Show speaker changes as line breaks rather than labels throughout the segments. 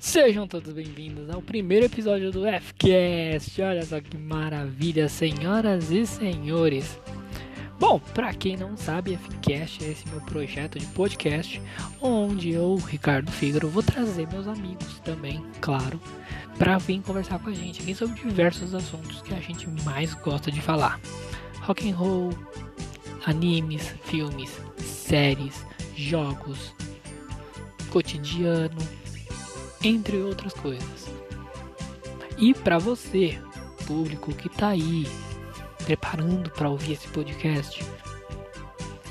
Sejam todos bem-vindos ao primeiro episódio do Fcast. Olha só que maravilha, senhoras e senhores. Bom, para quem não sabe, Fcast é esse meu projeto de podcast onde eu, Ricardo Fígaro, vou trazer meus amigos também, claro, para vir conversar com a gente aqui sobre diversos assuntos que a gente mais gosta de falar. Rock and roll, animes, filmes, séries, jogos, cotidiano, entre outras coisas. E para você, público que tá aí preparando para ouvir esse podcast,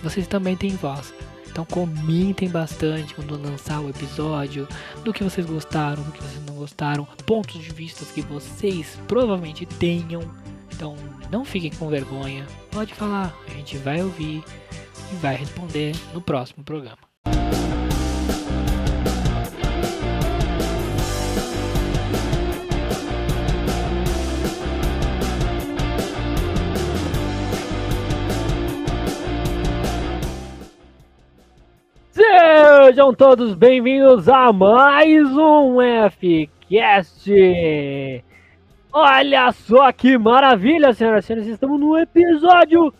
vocês também têm voz. Então comentem bastante quando lançar o episódio, do que vocês gostaram, do que vocês não gostaram, pontos de vista que vocês provavelmente tenham. Então não fiquem com vergonha, pode falar, a gente vai ouvir e vai responder no próximo programa. Sejam todos bem-vindos a mais um Fcast. Olha só que maravilha, senhoras e senhores, estamos no episódio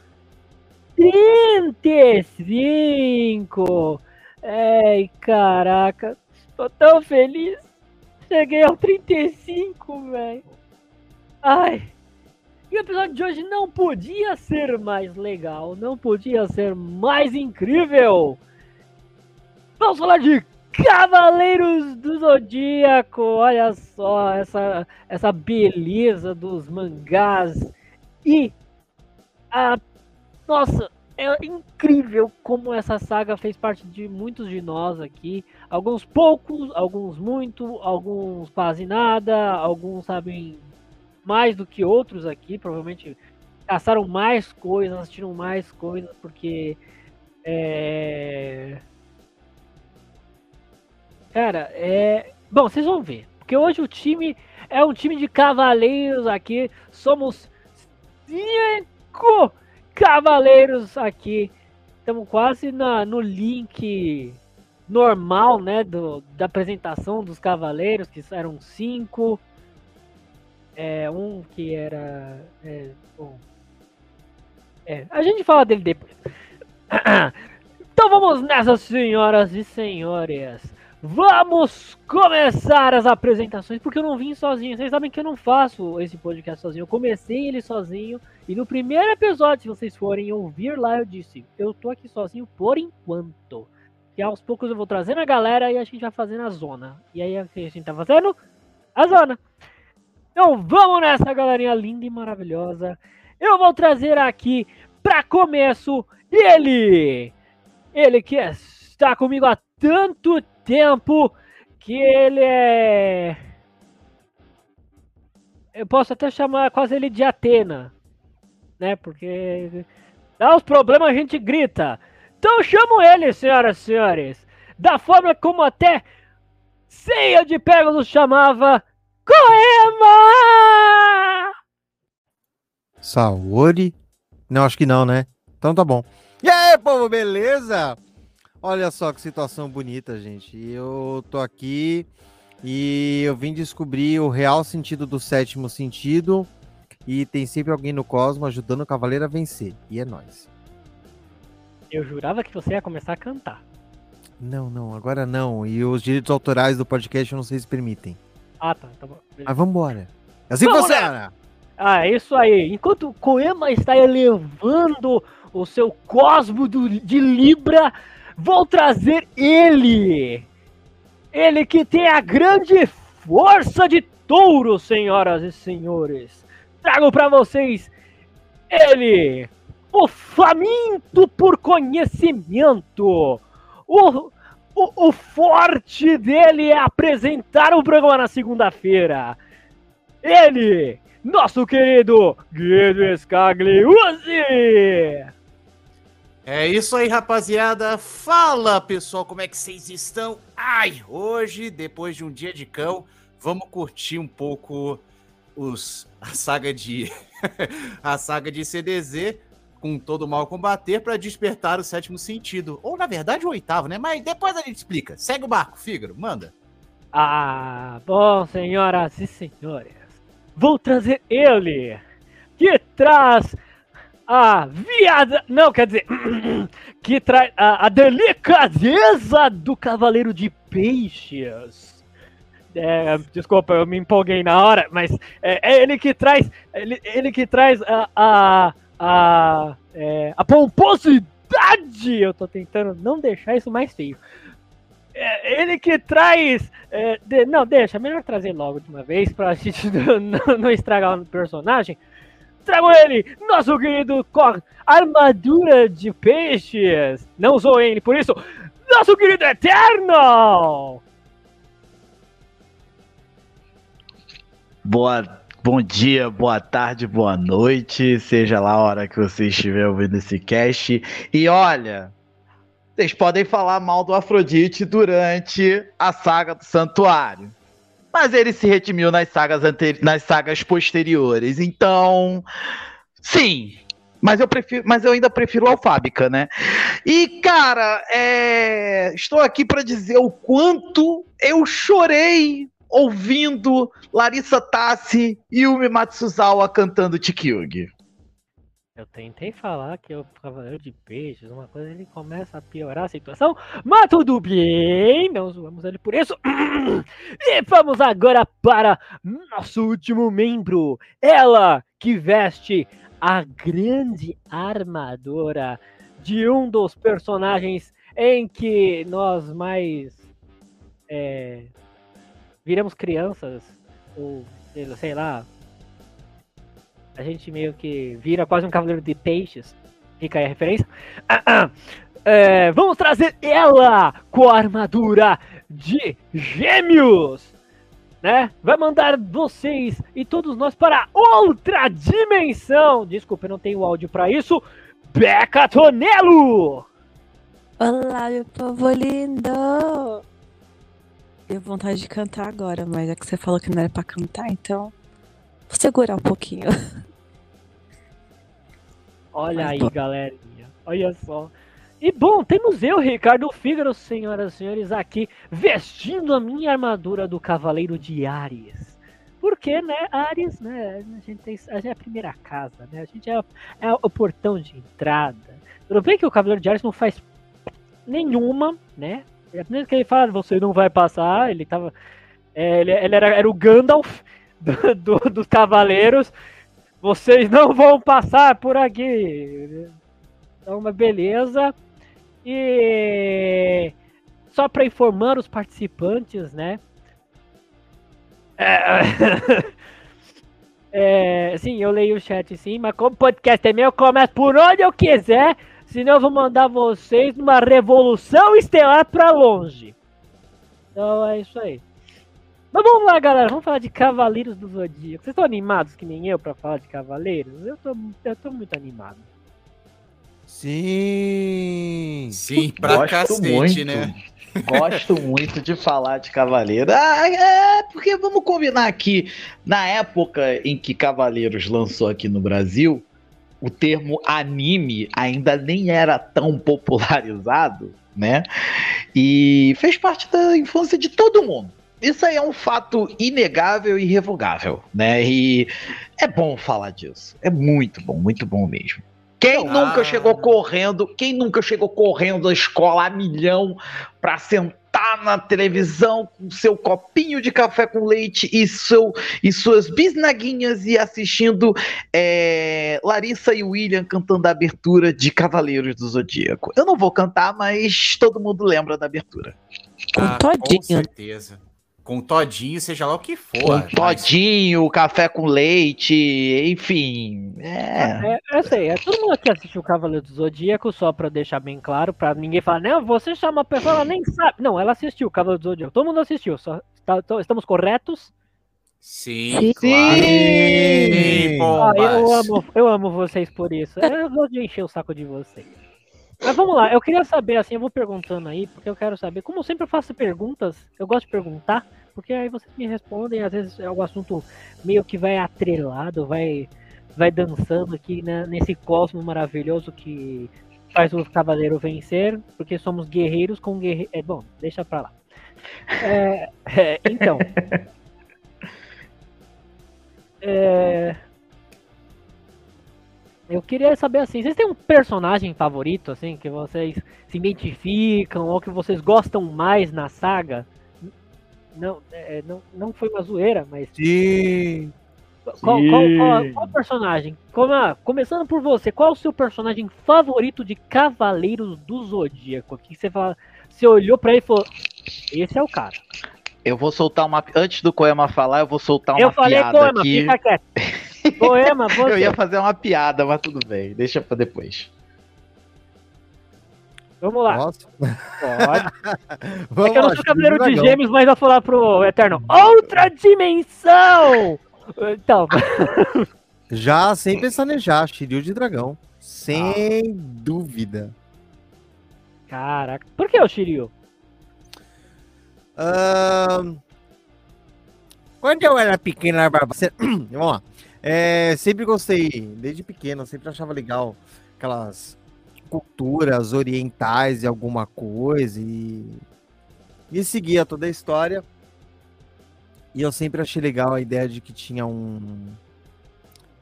35. Ei, caraca, tô tão feliz. Cheguei ao 35, velho. Ai. E o episódio de hoje não podia ser mais legal, não podia ser mais incrível. Vamos falar de Cavaleiros do Zodíaco. Olha só essa, essa beleza dos mangás. E a. Nossa, é incrível como essa saga fez parte de muitos de nós aqui. Alguns poucos, alguns muito, alguns quase nada, alguns sabem mais do que outros aqui. Provavelmente caçaram mais coisas, assistiram mais coisas, porque. É Cara, é. Bom, vocês vão ver. Porque hoje o time é um time de cavaleiros aqui. Somos cinco cavaleiros aqui. Estamos quase na, no link normal, né? Do, da apresentação dos cavaleiros, que eram cinco. É, um que era. É, bom, é, a gente fala dele depois. Então vamos nessa, senhoras e senhores. Vamos começar as apresentações, porque eu não vim sozinho. Vocês sabem que eu não faço esse podcast sozinho. Eu comecei ele sozinho. E no primeiro episódio, se vocês forem ouvir lá, eu disse: Eu tô aqui sozinho por enquanto. Que aos poucos eu vou trazendo a galera e a gente vai fazendo a zona. E aí a gente tá fazendo a zona. Então vamos nessa, galerinha linda e maravilhosa. Eu vou trazer aqui, para começo, ele! Ele que está comigo há tanto tempo que ele é. Eu posso até chamar quase ele de Atena, né? Porque dá os problemas a gente grita. Então chamo ele, senhoras e senhores, da forma como até Ceia de Pegasus chamava Koema!
Saori? Não, acho que não, né? Então tá bom. E aí, povo, beleza? Olha só que situação bonita, gente. Eu tô aqui e eu vim descobrir o real sentido do sétimo sentido. E tem sempre alguém no cosmo ajudando o cavaleiro a vencer. E é nós.
Eu jurava que você ia começar a cantar.
Não, não, agora não. E os direitos autorais do podcast eu não sei se permitem.
Ah, tá, tá bom.
Mas vambora. Assim
Vamos
funciona!
Ah, é isso aí. Enquanto Koema está elevando o seu cosmo do, de Libra, vou trazer ele! Ele que tem a grande força de touro, senhoras e senhores. Trago para vocês ele, o faminto por conhecimento. O, o, o forte dele é apresentar o programa na segunda-feira. Ele, nosso querido Guido Scagliuzzi.
É isso aí, rapaziada. Fala, pessoal, como é que vocês estão? Ai, hoje, depois de um dia de cão, vamos curtir um pouco os a saga de a saga de CDZ com todo mal combater para despertar o sétimo sentido, ou na verdade o oitavo, né? Mas depois a gente explica. Segue o barco, Fígaro, manda.
Ah, bom, senhoras e senhores, vou trazer ele, que traz a viada. Não, quer dizer, que traz a, a delicadeza do Cavaleiro de Peixes. É, desculpa, eu me empolguei na hora, mas é, é ele que traz. Ele, ele que traz a. a, a, é, a pomposidade. Eu tô tentando não deixar isso mais feio. É, ele que traz. É, de, não, deixa, melhor trazer logo de uma vez pra gente não, não estragar o personagem. Trago ele, nosso querido Cor Armadura de Peixes. Não usou ele, por isso, nosso querido Eterno!
Boa, bom dia, boa tarde, boa noite, seja lá a hora que você estiver ouvindo esse cast. E olha, vocês podem falar mal do Afrodite durante a saga do Santuário. Mas ele se redimiu nas sagas, nas sagas posteriores. Então, sim. Mas eu, prefiro, mas eu ainda prefiro o Alfábica, né? E, cara, é... estou aqui para dizer o quanto eu chorei ouvindo Larissa Tassi e Yumi Matsuzawa cantando Tikyugi.
Eu tentei falar que o Cavaleiro de Peixes, uma coisa, ele começa a piorar a situação, mas tudo bem, não zoamos ele por isso. E vamos agora para nosso último membro, ela que veste a grande armadura de um dos personagens em que nós mais é, viramos crianças, ou sei lá, a gente meio que vira quase um cavaleiro de peixes. Fica aí a referência. Ah, ah. É, vamos trazer ela com a armadura de gêmeos. Né? Vai mandar vocês e todos nós para outra dimensão. Desculpa, eu não tenho áudio para isso. Beca Tonelo!
Olá, meu povo lindo! Deu vontade de cantar agora, mas é que você falou que não era pra cantar, então vou segurar um pouquinho.
Olha aí, galerinha. Olha só. E bom, temos eu, Ricardo Fígaro, senhoras e senhores, aqui vestindo a minha armadura do Cavaleiro de Ares. Porque, né, Ares, né, a gente, tem, a gente é a primeira casa, né, a gente é, é o portão de entrada. Tudo bem que o Cavaleiro de Ares não faz nenhuma, né, é a primeira que ele fala, você não vai passar, ele tava, é, ele, ele era, era o Gandalf do, do, dos Cavaleiros, vocês não vão passar por aqui. Então, uma beleza. E só para informar os participantes, né? É... é, sim, eu leio o chat sim, mas como o podcast é meu, eu começo por onde eu quiser, senão eu vou mandar vocês numa revolução estelar para longe. Então é isso aí. Mas vamos lá, galera. Vamos falar de Cavaleiros do Zodíaco. Vocês estão animados que nem eu para falar de Cavaleiros? Eu tô, eu tô muito animado.
Sim!
Sim, pra Gosto cacete, muito. né?
Gosto muito de falar de Cavaleiro. Ah, é, porque vamos combinar aqui. Na época em que Cavaleiros lançou aqui no Brasil, o termo anime ainda nem era tão popularizado, né? E fez parte da infância de todo mundo isso aí é um fato inegável e irrevogável, né? E é bom falar disso. É muito bom, muito bom mesmo. Quem ah. nunca chegou correndo, quem nunca chegou correndo da escola a milhão pra sentar na televisão com seu copinho de café com leite e, seu, e suas bisnaguinhas e assistindo é, Larissa e William cantando a abertura de Cavaleiros do Zodíaco. Eu não vou cantar, mas todo mundo lembra da abertura.
Ah, com certeza com todinho, seja lá o que for. Com
todinho, café com leite, enfim. É.
é, é sei, é todo mundo aqui assistiu o Cavaleiro do Zodíaco, só pra deixar bem claro, pra ninguém falar, não, você chama a pessoa, ela nem sabe. Não, ela assistiu o Cavaleiro do Zodíaco, todo mundo assistiu, só, tá, estamos corretos?
Sim, claro. Sim.
Ah, eu, amo, eu amo vocês por isso. Eu vou encher o saco de vocês. Mas vamos lá, eu queria saber, assim, eu vou perguntando aí, porque eu quero saber. Como eu sempre faço perguntas, eu gosto de perguntar porque aí vocês me respondem, às vezes é um assunto meio que vai atrelado, vai, vai dançando aqui né, nesse cosmo maravilhoso que faz o cavaleiro vencer, porque somos guerreiros com guerreiros. É bom, deixa pra lá. É, é, então. É, eu queria saber assim, vocês têm um personagem favorito, assim, que vocês se identificam ou que vocês gostam mais na saga? Não, é, não, não foi uma zoeira, mas.
Sim.
Qual, qual, qual, qual personagem? Como, ah, começando por você, qual é o seu personagem favorito de Cavaleiros do Zodíaco? Que você fala, você olhou pra ele e falou: Esse é o cara.
Eu vou soltar uma. Antes do Koema falar, eu vou soltar uma
eu falei
piada
Koema,
aqui.
fica quieto. Poema, você.
Eu ia fazer uma piada, mas tudo bem. Deixa pra depois.
Vamos lá. Pode. É
Vamos
que eu não sou cavaleiro de gêmeos, mas vou falar pro Eterno. Outra dimensão! Então,
Já sem pestanejar, Shiryu de dragão. Sem
Ah.
dúvida.
caraca. Por que o Shiryu?
Quando eu era pequeno, era barba- Cê- vamos lá. É, sempre gostei, desde pequeno, sempre achava legal aquelas culturas orientais e alguma coisa e, e seguia toda a história. E eu sempre achei legal a ideia de que tinha um.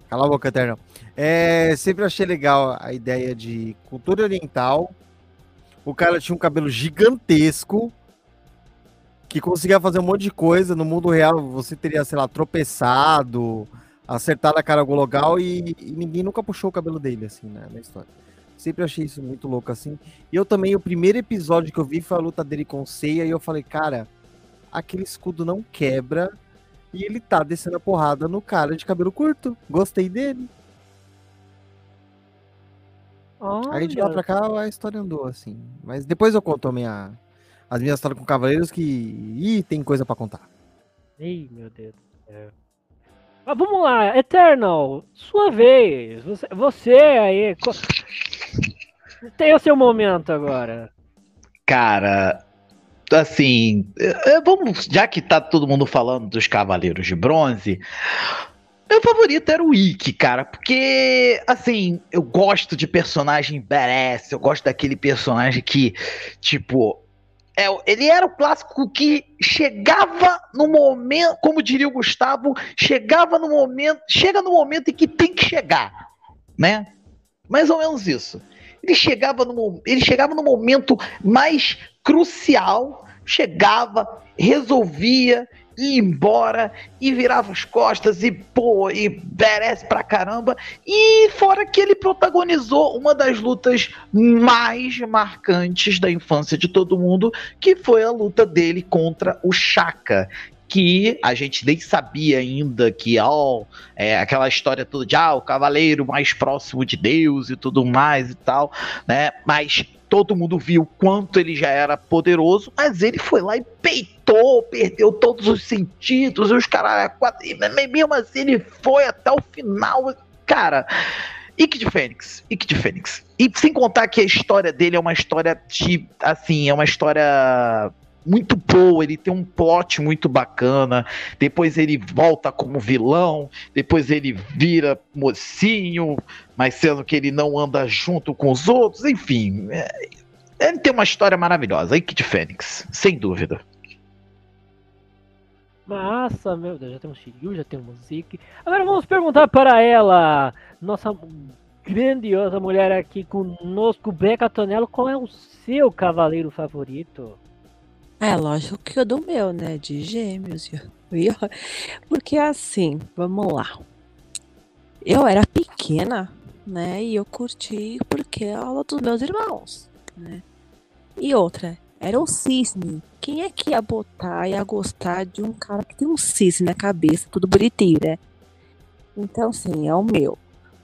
Cala a boca, Eterno. É, sempre achei legal a ideia de cultura oriental. O cara tinha um cabelo gigantesco que conseguia fazer um monte de coisa. No mundo real, você teria, sei lá, tropeçado, acertado a cara local e, e ninguém nunca puxou o cabelo dele, assim, né, na história. Sempre achei isso muito louco, assim. E eu também, o primeiro episódio que eu vi foi a luta dele com o Seiya e eu falei, cara, aquele escudo não quebra e ele tá descendo a porrada no cara de cabelo curto. Gostei dele. Aí de lá
Olha,
pra cá a história andou, assim. Mas depois eu conto a minha, as minhas histórias com cavaleiros que. Ih, tem coisa pra contar.
Ih, meu Deus do céu. Mas vamos lá, Eternal, sua vez. Você, você aí. Tem o seu momento agora.
Cara, assim, vamos, já que tá todo mundo falando dos Cavaleiros de Bronze, meu favorito era o Ikki, cara, porque, assim, eu gosto de personagem badass, eu gosto daquele personagem que, tipo, é, ele era o clássico que chegava no momento, como diria o Gustavo, chegava no momento, chega no momento em que tem que chegar, né? Mais ou menos isso. Ele chegava no, ele chegava no momento mais crucial, chegava, resolvia, ia embora e virava as costas e pô, e merece pra caramba. E fora que ele protagonizou uma das lutas mais marcantes da infância de todo mundo, que foi a luta dele contra o Shaka. Que a gente nem sabia ainda que, ó, é, aquela história toda de ah, o cavaleiro mais próximo de Deus e tudo mais e tal, né? Mas todo mundo viu quanto ele já era poderoso, mas ele foi lá e peitou, perdeu todos os sentidos, e os caras, mesmo assim ele foi até o final, cara. Ike de Fênix, Ike de Fênix. E sem contar que a história dele é uma história de, assim, é uma história muito boa, ele tem um plot muito bacana. Depois ele volta como vilão, depois ele vira mocinho, mas sendo que ele não anda junto com os outros, enfim. é- ele tem uma história maravilhosa, Ike de Fênix, sem dúvida.
Massa, meu Deus, já temos Shiryu, já temos Zeke. Agora vamos perguntar para ela, nossa grandiosa mulher aqui conosco, Beca Tonello, qual é o seu cavaleiro favorito?
É, lógico que eu do meu, né? De gêmeos. Porque assim, vamos lá. Eu era pequena, né? E eu curti porque é a aula dos meus irmãos, né? E outra, era o cisne. Quem é que ia botar, ia gostar de um cara que tem um cisne na cabeça, tudo bonitinho, né? Então, sim, é o meu.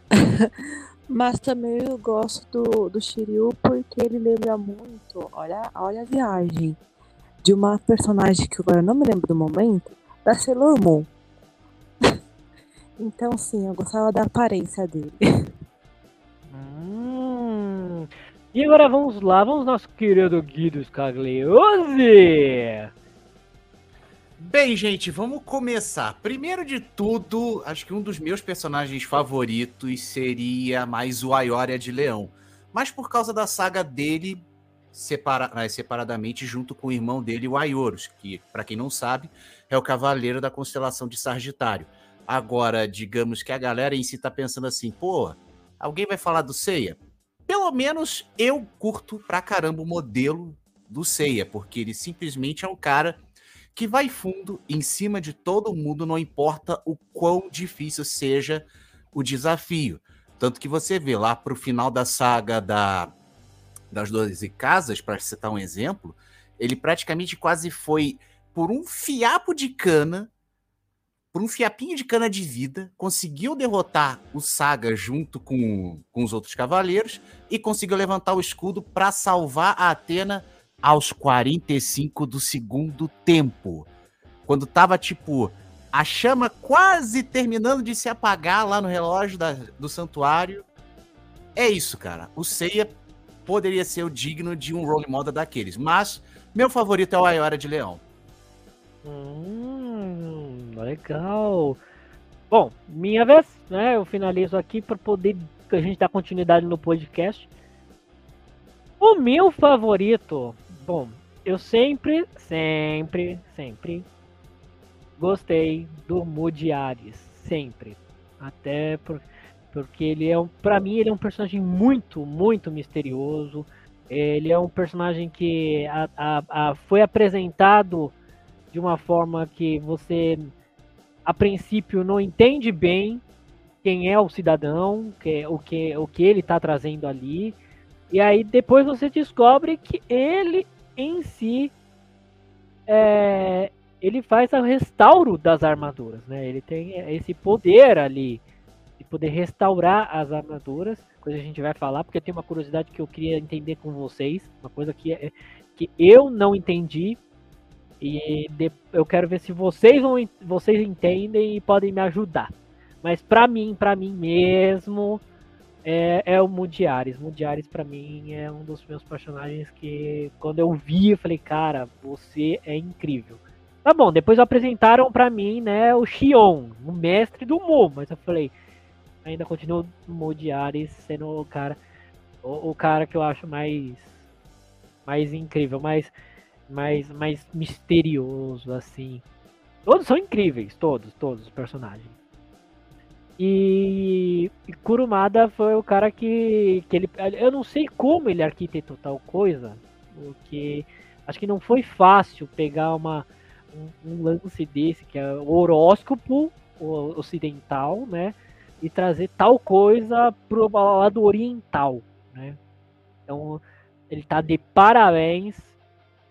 Mas também eu gosto do, do Shiryu porque ele lembra muito, olha, olha a viagem, de uma personagem que agora eu não me lembro do momento, da Sailor Moon. então, sim, eu gostava da aparência dele.
Hum. E agora vamos lá, vamos nosso querido Guido Scagliose.
Bem, gente, vamos começar. Primeiro de tudo, acho que um dos meus personagens favoritos seria mais o Aioria de Leão. Mas por causa da saga dele, separa, separadamente junto com o irmão dele, o Aioros, que, para quem não sabe, é o cavaleiro da constelação de Sagitário. Agora, digamos que a galera em si tá pensando assim, pô, alguém vai falar do Ceia? Pelo menos eu curto pra caramba o modelo do Ceia, porque ele simplesmente é um cara que vai fundo em cima de todo mundo, não importa o quão difícil seja o desafio. Tanto que você vê lá pro final da saga da, das 12 casas, para citar um exemplo, ele praticamente quase foi por um fiapo de cana, por um fiapinho de cana de vida, conseguiu derrotar o Saga junto com, com os outros cavaleiros e conseguiu levantar o escudo para salvar a Atena aos 45 do segundo tempo. Quando tava, tipo, a chama quase terminando de se apagar lá no relógio da, do santuário. É isso, cara. O Seiya poderia ser o digno de um role model daqueles. Mas meu favorito é o Ayora de Leão.
Hum, legal. Bom, minha vez, né? Eu finalizo aqui para poder a gente dar continuidade no podcast. O meu favorito Bom, eu sempre, sempre, sempre gostei do Moody Ares, sempre. Até por, porque ele é para mim ele é um personagem muito, muito misterioso. Ele é um personagem que a, a, a, foi apresentado de uma forma que você a princípio não entende bem quem é o cidadão, que, o, que, o que ele está trazendo ali. E aí depois você descobre que ele em si é, ele faz o restauro das armaduras, né? Ele tem esse poder ali poder restaurar as armaduras, coisa que a gente vai falar, porque tem uma curiosidade que eu queria entender com vocês, uma coisa que, é, que eu não entendi e de, eu quero ver se vocês vão, vocês entendem e podem me ajudar. Mas para mim, para mim mesmo, é, é o Mudiares. Mudiares, para mim, é um dos meus personagens que, quando eu vi, eu falei, cara, você é incrível. Tá bom, depois apresentaram para mim, né, o Xion, o mestre do Mu, mas eu falei, ainda continuo o Mudiares sendo o cara, o, o, cara que eu acho mais, mais incrível, mais, mais, mais misterioso, assim. Todos são incríveis, todos, todos os personagens. E, e Kurumada foi o cara que, que ele. Eu não sei como ele arquitetou tal coisa, porque acho que não foi fácil pegar uma, um, um lance desse, que é o horóscopo ocidental, né? E trazer tal coisa pro lado oriental, né? Então, ele tá de parabéns,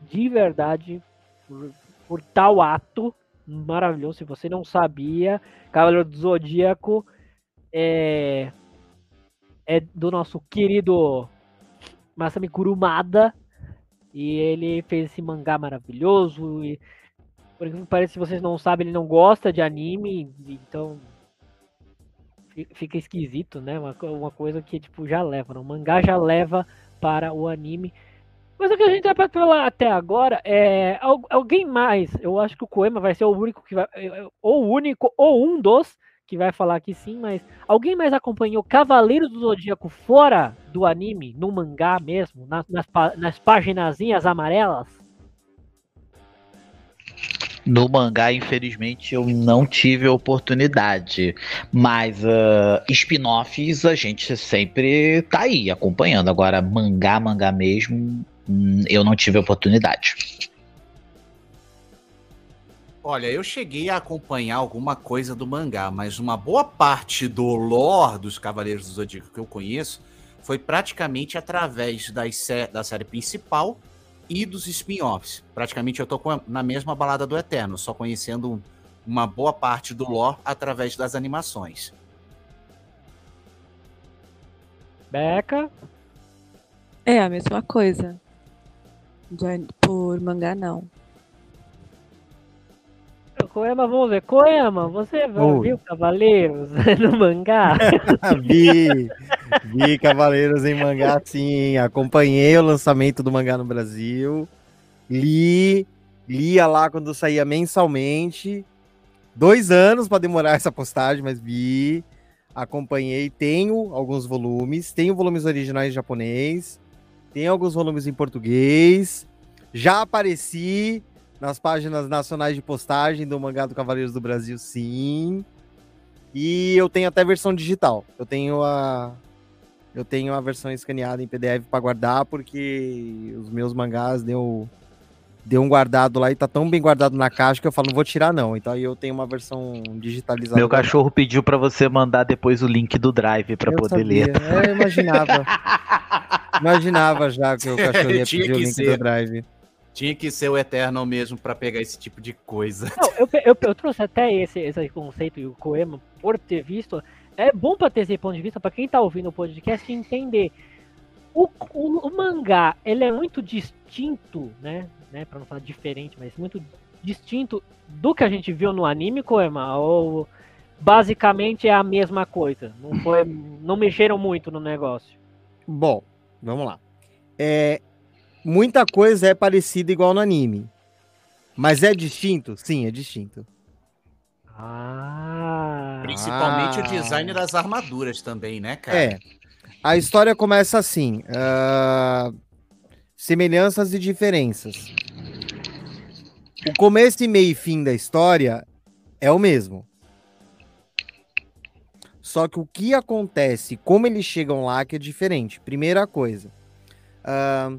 de verdade, por, por tal ato maravilhoso. Se você não sabia, Cavaleiro do Zodíaco é, é do nosso querido Masami Kurumada. E ele fez esse mangá maravilhoso. E, por que parece, se vocês não sabem, ele não gosta de anime. Então fica esquisito, né? Uma, uma coisa que tipo já leva. Não? O mangá já leva para o anime. Mas o que a gente vai falar até agora é alguém mais. Eu acho que o Koema vai ser o único que vai. Ou o único, ou um dos que vai falar que sim, mas alguém mais acompanhou Cavaleiros do Zodíaco fora do anime, no mangá mesmo, nas, nas, nas paginazinhas amarelas?
No mangá, infelizmente, eu não tive a oportunidade. Mas uh, spin-offs a gente sempre tá aí acompanhando. Agora, mangá, mangá mesmo, Hum, eu não tive oportunidade.
Olha, eu cheguei a acompanhar alguma coisa do mangá, mas uma boa parte do lore dos Cavaleiros do Zodíaco que eu conheço foi praticamente através das, da série principal e dos spin-offs. Praticamente eu tô a, na mesma balada do Eterno, só conhecendo uma boa parte do lore através das animações.
Beca?
É a mesma coisa. Por mangá, não.
Koema, vamos ver. Koema, você Oi. viu Cavaleiros no mangá?
vi, vi Cavaleiros em mangá, sim. Acompanhei o lançamento do mangá no Brasil. Li, lia lá quando saía mensalmente. Dois anos para demorar essa postagem, mas vi. Acompanhei, tenho alguns volumes, tenho volumes originais em japonês. Tem alguns volumes em português. Já apareci nas páginas nacionais de postagem do Mangá do Cavaleiros do Brasil, sim. E eu tenho até versão digital. Eu tenho a eu tenho a versão escaneada em PDF para guardar porque os meus mangás deu deu um guardado lá e tá tão bem guardado na caixa que eu falo, não vou tirar não. Então aí eu tenho uma versão digitalizada.
Meu cachorro pediu para você mandar depois o link do Drive para poder
sabia.
ler.
É, eu imaginava. imaginava já que o cachorro ia pedir o link
ser.
do Drive.
Tinha que ser o Eternal mesmo pra pegar esse tipo de coisa.
Não, eu, eu, eu trouxe até esse, esse conceito e o Koema por ter visto. É bom para ter esse ponto de vista, para quem tá ouvindo o podcast entender. O, o, o mangá, ele é muito distinto, né? né para não falar diferente, mas muito distinto do que a gente viu no anime, Koema? Ou basicamente é a mesma coisa? Não, foi, não mexeram muito no negócio?
Bom, vamos lá. É, muita coisa é parecida igual no anime. Mas é distinto? Sim, é distinto.
Ah.
Principalmente
Ah.
o design das armaduras também, né, cara?
É. A história começa assim: ah, semelhanças e diferenças. O começo e meio e fim da história é o mesmo. Só que o que acontece, como eles chegam lá, que é diferente. Primeira coisa. ah,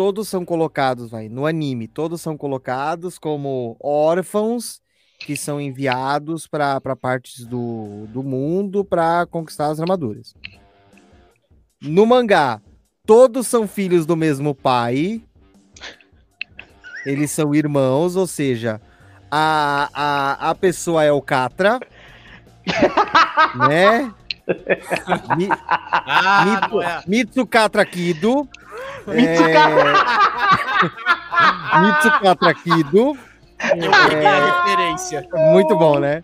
todos são colocados, vai, no anime, todos são colocados como órfãos que são enviados para partes do, do mundo para conquistar as armaduras. No mangá, todos são filhos do mesmo pai. Eles são irmãos, ou seja, a, a, a pessoa é o Catra, né? Mi,
Ah,
Mitsu,
é.
Mitsu Catra Kido. É... Mitsu Catra Kido.
Eu peguei a referência.
Muito bom, né?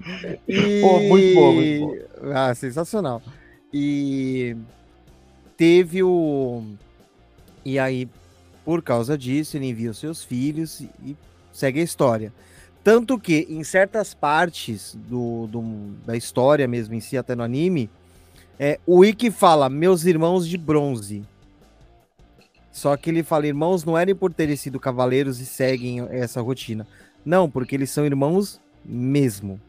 E...
Pô, muito bom, muito
Ah, sensacional. E teve o. E aí, por causa disso, ele envia os seus filhos e- e segue a história. Tanto que, em certas partes do, do- da história mesmo em si, até no anime, é, o Ikki fala, meus irmãos de bronze. Só que ele fala, irmãos não eram por terem sido cavaleiros e seguem essa rotina. Não, porque eles são irmãos mesmo.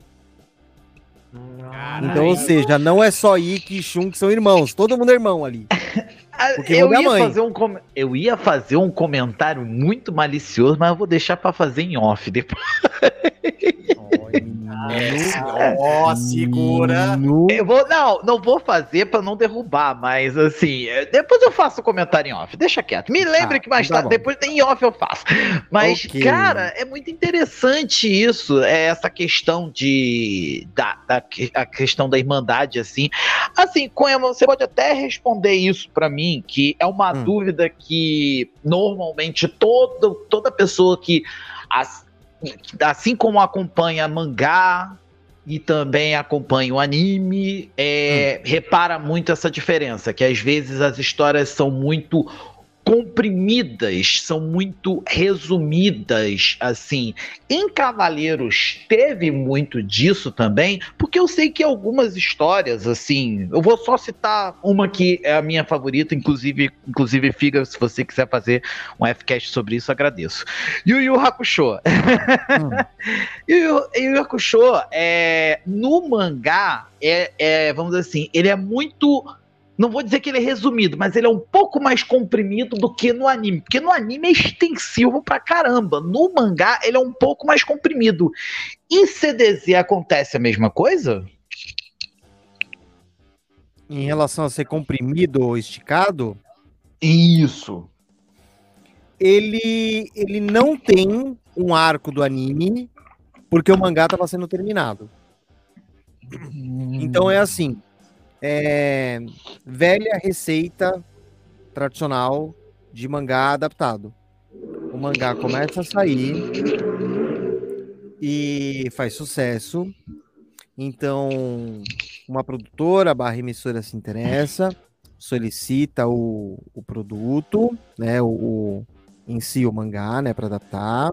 Ah,
Então, ou seja, não é só Ikki e Shun que são irmãos. Todo mundo é irmão ali.
Ah,
Porque
eu, ia
mãe.
fazer um com- eu ia fazer um comentário muito malicioso, mas eu vou deixar pra fazer em off depois.
É, Ó, segura.
No...
Eu vou, não, não vou fazer pra não derrubar, mas assim, é, depois eu faço o comentário em off. Deixa quieto. Me lembre
Ah,
que mais
tá
tarde,
bom.
depois em off eu faço. Mas,
Ok.
cara, é muito interessante isso, é essa questão de da, da que- a questão da irmandade assim. Assim, Coema, você pode até responder isso pra mim, que é uma
Hum.
dúvida que normalmente todo, toda pessoa que as- assim como acompanha mangá e também acompanha o anime, é, repara muito essa diferença, que às vezes as histórias são muito comprimidas, são muito resumidas, assim. Em Cavaleiros teve muito disso também, porque eu sei que algumas histórias, assim, eu vou só citar uma que é a minha favorita, inclusive, inclusive Figa, se você quiser fazer um Fcast sobre isso, agradeço. Yu Yu Hakusho. Yu, Yu Yu Hakusho, é, no mangá, é, é, vamos dizer assim, ele é muito. Não vou dizer que ele é resumido, mas ele é um pouco mais comprimido do que no anime. Porque no anime é extensivo pra caramba. No mangá, ele é um pouco mais comprimido. Em CDZ acontece a mesma coisa?
Em relação a ser comprimido ou esticado,
Isso.
ele, ele não tem um arco do anime, porque o mangá estava sendo terminado. Então é assim, é, velha receita tradicional de mangá adaptado. O mangá começa a sair e faz sucesso. Então, uma produtora barra emissora se interessa, solicita o, o produto, né, o, o- em si o mangá, né, para adaptar,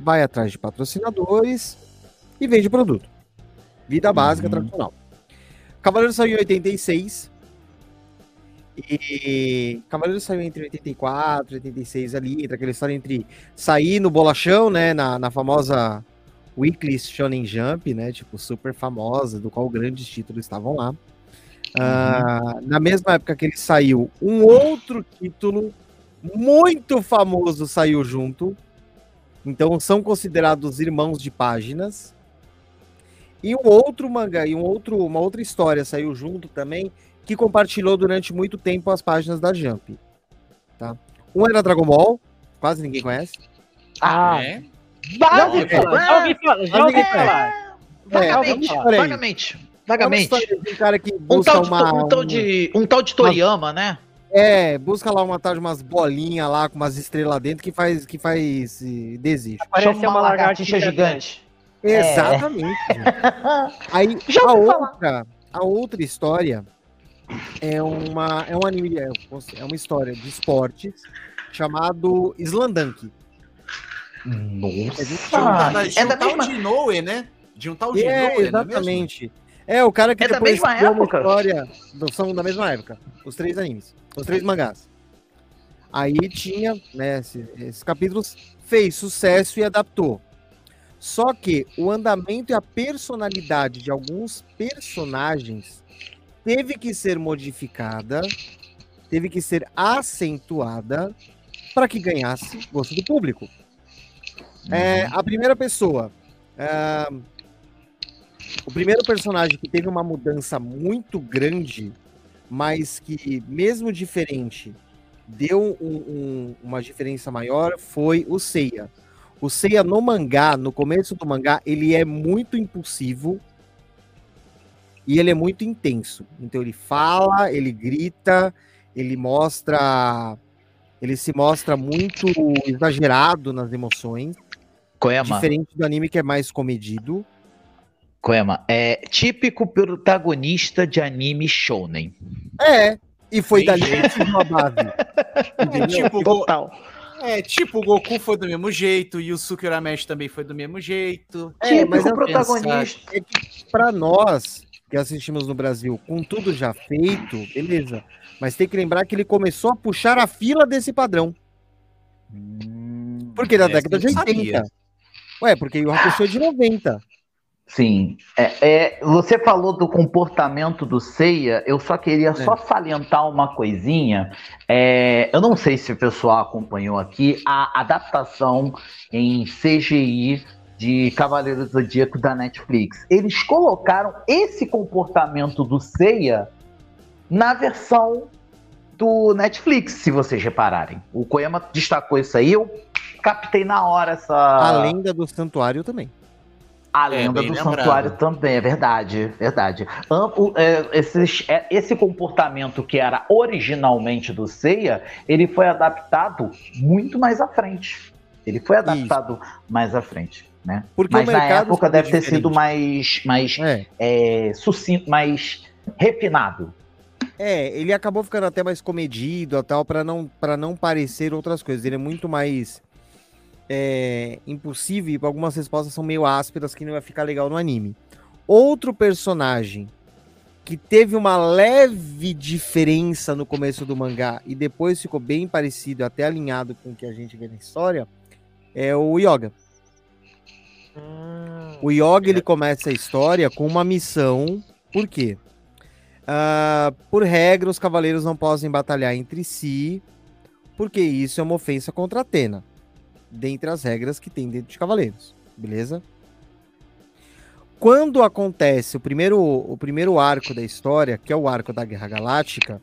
vai atrás de patrocinadores e vende o produto. Vida básica
Uhum.
tradicional. Cavaleiro saiu em 86. E Cavaleiros saiu entre 84 e 86 ali, entre aquela história entre sair no bolachão, né, na, na famosa Weekly Shonen Jump, né, tipo, super famosa, do qual grandes títulos estavam lá. Ah, na mesma época que ele saiu, um outro título muito famoso saiu junto. Então são considerados irmãos de páginas. E um outro mangá e um outro, uma outra história saiu junto também, que compartilhou durante muito tempo as páginas da Jump. Tá? Um era Dragon Ball, quase ninguém conhece.
Ah,
É.
já ouvi falar, já ouvi falar, já ouvi
É.
falar.
Vagamente, vagamente,
É uma
vagamente.
de um cara que
Um
busca
tal, de,
uma,
um, tal de, um tal de Toriyama, né?
É, busca lá uma tal de umas bolinhas lá com umas estrelas dentro que faz que faz desejo.
Parece uma
lagartixa
lagartixa
gigante.
Exatamente. gente. Aí
Já
a
ouvi falar.
outra, a outra história é uma é um anime, é, é uma história de esportes chamado Slandunk.
Nossa.
De
é
um
da
tal
mesma...
de Inoue, né? De um tal de
É,
Inoue, não é
exatamente. É, o cara que
É da
depois
mesma
criou uma
época?
história, são da mesma época, os três animes, os três mangás. Aí tinha, né, esse- esses capítulos, fez sucesso e adaptou. Só que o andamento e a personalidade de alguns personagens teve que ser modificada, teve que ser acentuada para que ganhasse gosto do público. É, a primeira pessoa. é, o primeiro personagem que teve uma mudança muito grande, mas que, mesmo diferente, deu um- um- uma diferença maior, foi o Seiya. O Seiya no mangá, no começo do mangá, ele é muito impulsivo e ele é muito intenso. Então ele fala, ele grita, ele mostra. Ele se mostra muito exagerado nas emoções.
Koema,
Diferente do anime que é mais comedido.
Koema, é típico protagonista de anime shounen.
É, e foi
Tem
dali que surgiu a base.
É tipo,
Total.
É, tipo, o Goku foi do mesmo jeito, e o Yusuke Urameshi também foi do mesmo jeito.
É, mas
Típico
é,
protagonista.
é que pra nós que assistimos no Brasil, com tudo já feito, beleza. Mas tem que lembrar que ele começou a puxar a fila desse padrão. Porque da
Essa
década de
eu não
80.
sabia.
Ué, porque o Hakusho é de 90.
Sim. É, é, você falou do comportamento do Seiya, eu só queria só salientar uma coisinha. É, eu não sei se o pessoal acompanhou aqui a adaptação em CGI de Cavaleiros do Zodíaco da Netflix. Eles colocaram esse comportamento do Seiya na versão do Netflix, se vocês repararem. O Koyama destacou isso aí, eu captei na hora essa.
A lenda do santuário também.
A
É,
lenda
bem
do
lembrado.
santuário também, é verdade, verdade. Am- o- é, esses- é, esse comportamento que era originalmente do Seiya, ele foi adaptado muito mais à frente. Ele foi adaptado mais à frente, né?
Porque
Mas
o
na época deve ter
diferente.
sido mais, mais
É.
é, sucinto, mais refinado.
É, ele acabou ficando até mais comedido tal, pra não, pra não parecer outras coisas. Ele é muito mais é, impulsivo e algumas respostas são meio ásperas que não vai ficar legal no anime. Outro personagem que teve uma leve diferença no começo do mangá e depois ficou bem parecido, até alinhado com o que a gente vê na história, é o Yoga. O Yoga ele começa a história com uma missão. Por quê? Ah, por regra, os cavaleiros não podem batalhar entre si, porque isso é uma ofensa contra Atena, dentre as regras que tem dentro de cavaleiros, beleza? Quando acontece o primeiro, o primeiro arco da história, que é o arco da Guerra Galáctica,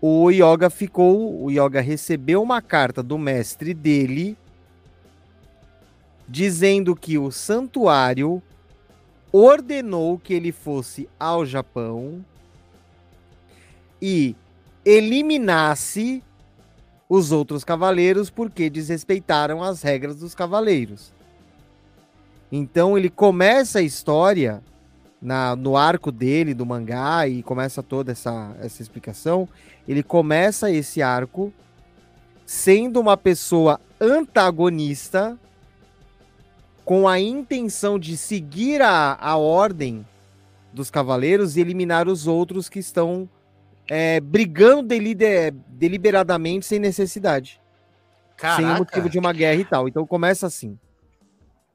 o Yoga ficou, o Yoga recebeu uma carta do mestre dele dizendo que o santuário ordenou que ele fosse ao Japão e eliminasse os outros cavaleiros porque desrespeitaram as regras dos cavaleiros. Então ele começa a história na, no arco dele, do mangá, e começa toda essa, essa explicação. Ele começa esse arco sendo uma pessoa antagonista com a intenção de seguir a, a ordem dos cavaleiros e eliminar os outros que estão é, brigando delide- deliberadamente sem necessidade. Sem o motivo
Caraca.
de uma guerra e tal. Então começa assim.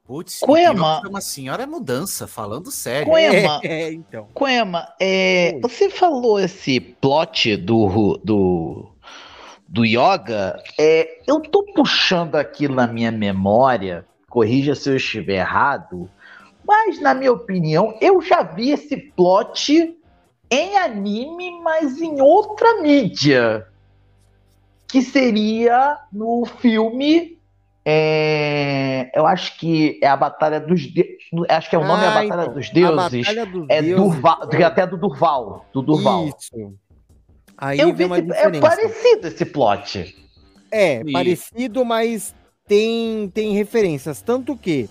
Putz,
Coema.
uma senhora mudança, falando sério.
Coema,
É, é, então.
Coema, é, você falou esse plot do, do, do yoga. É, eu tô puxando aqui na minha memória, corrija se eu estiver errado, mas na minha opinião, eu já vi esse plot em anime, mas em outra mídia. Que seria no filme. é, eu acho que é a Batalha dos Deuses. Acho que é o nome é a
Ah,
Batalha
então,
dos
A
Deuses.
Batalha dos
É
Deuses.
Durval, até do Durval. Do Durval.
Isso. Aí
Eu vi
uma
esse, é parecido esse plot.
É, parecido, mas tem, tem referências. Tanto que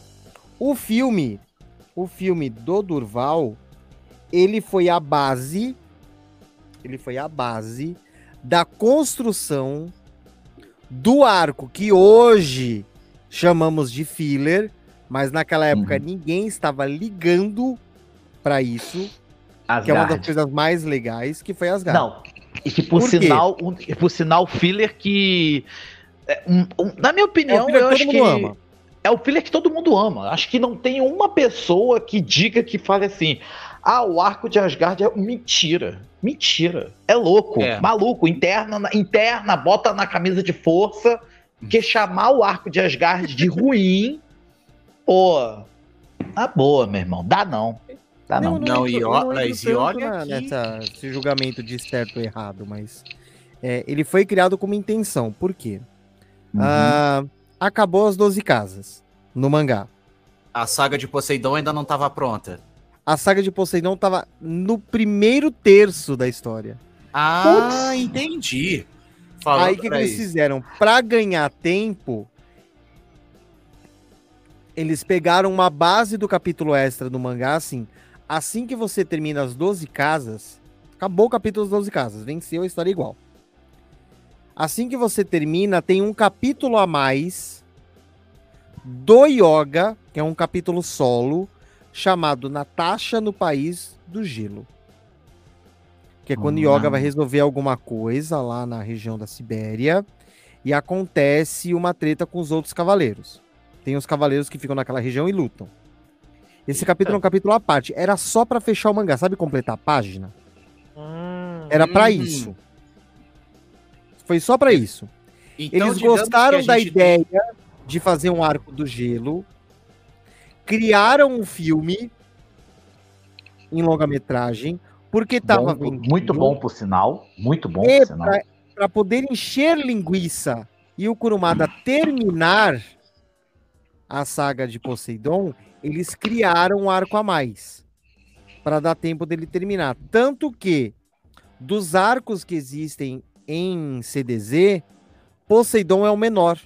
o filme, o filme do Durval, ele foi a base, ele foi a base da construção do arco que hoje chamamos de filler, mas naquela época
Uhum.
ninguém estava ligando pra isso, que é uma das
Asgard.
coisas mais legais, que foi Asgard.
Não. E que por,
Por
sinal, um, e por sinal, filler que. é, um- um- na minha
É
opinião,
o filler
eu acho que.
ama.
É o filler que todo mundo ama. Acho que não tem uma pessoa que diga que fale assim. Ah, o arco de Asgard é mentira. Mentira. É louco.
É.
Maluco. Interna, na- interna, bota na camisa de força. Que chamar o arco de Asgard de ruim. Pô. Na boa, meu irmão. Dá não. Dá não.
não, e
entro
mas e olha
na-
que-
nessa, esse julgamento de certo ou errado, mas é, ele foi criado com uma intenção. Por quê?
Uhum.
Ah, acabou as 12 casas no mangá.
A saga de Poseidon ainda não estava pronta.
A saga de Poseidon tava no primeiro terço da história.
Ah, entendi. Falando
Aí o que, que eles fizeram? Pra ganhar tempo, eles pegaram uma base do capítulo extra do mangá, assim. Assim que você termina as 12 casas, acabou o capítulo das 12 casas, venceu a história igual. Assim que você termina, tem um capítulo a mais do Yoga, que é um capítulo solo, chamado Natasha no País do Gelo. Que é quando
Ah.
Yoga vai resolver alguma coisa lá na região da Sibéria e acontece uma treta com os outros cavaleiros. Tem os cavaleiros que ficam naquela região e lutam. Esse capítulo é um capítulo à parte. Era só pra fechar o mangá, sabe completar a página?
Hum,
Era pra
Hum.
isso. Foi só pra isso.
Então,
Eles gostaram da
gente
ideia de fazer um arco do gelo, criaram um filme em longa-metragem, porque tava
Bom,
vendendo,
muito bom por sinal. Muito bom
E
por sinal.
pra poder encher linguiça e o Kurumada terminar a saga de Poseidon, eles criaram um arco a mais para dar tempo dele terminar. Tanto que dos arcos que existem em CDZ, Poseidon é o menor.